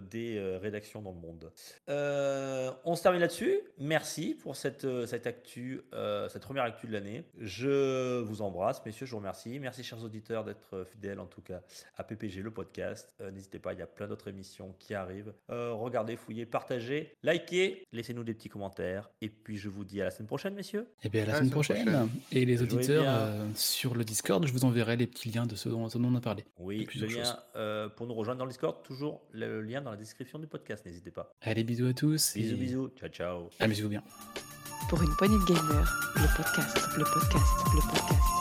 des euh, rédactions dans le monde. Euh, on se termine là-dessus. Merci pour cette, euh, cette actu, euh, cette première actu de l'année. Je vous embrasse, messieurs, je vous remercie. Merci, chers auditeurs, d'être euh, fidèles en tout cas à PPG, le podcast. Euh, N'hésitez pas, il y a plein d'autres émissions qui arrivent. Euh, regardez, fouillez, partagez, likez, laissez-nous des petits commentaires. Et puis je vous dis à la semaine prochaine, messieurs. Et bien à la À semaine semaine prochaine. prochaine. Et les auditeurs euh, sur le Discord, je vous enverrai les petits liens de ce dont, ce dont on a parlé. Oui, lien choses. euh, pour nous rejoindre dans le Discord, toujours le lien dans la description du podcast, n'hésitez pas. Allez, bisous à tous. Bisous, et bisous, ciao, ciao. Amusez-vous bien. Pour une poignée de gamers, le podcast, le podcast, le podcast.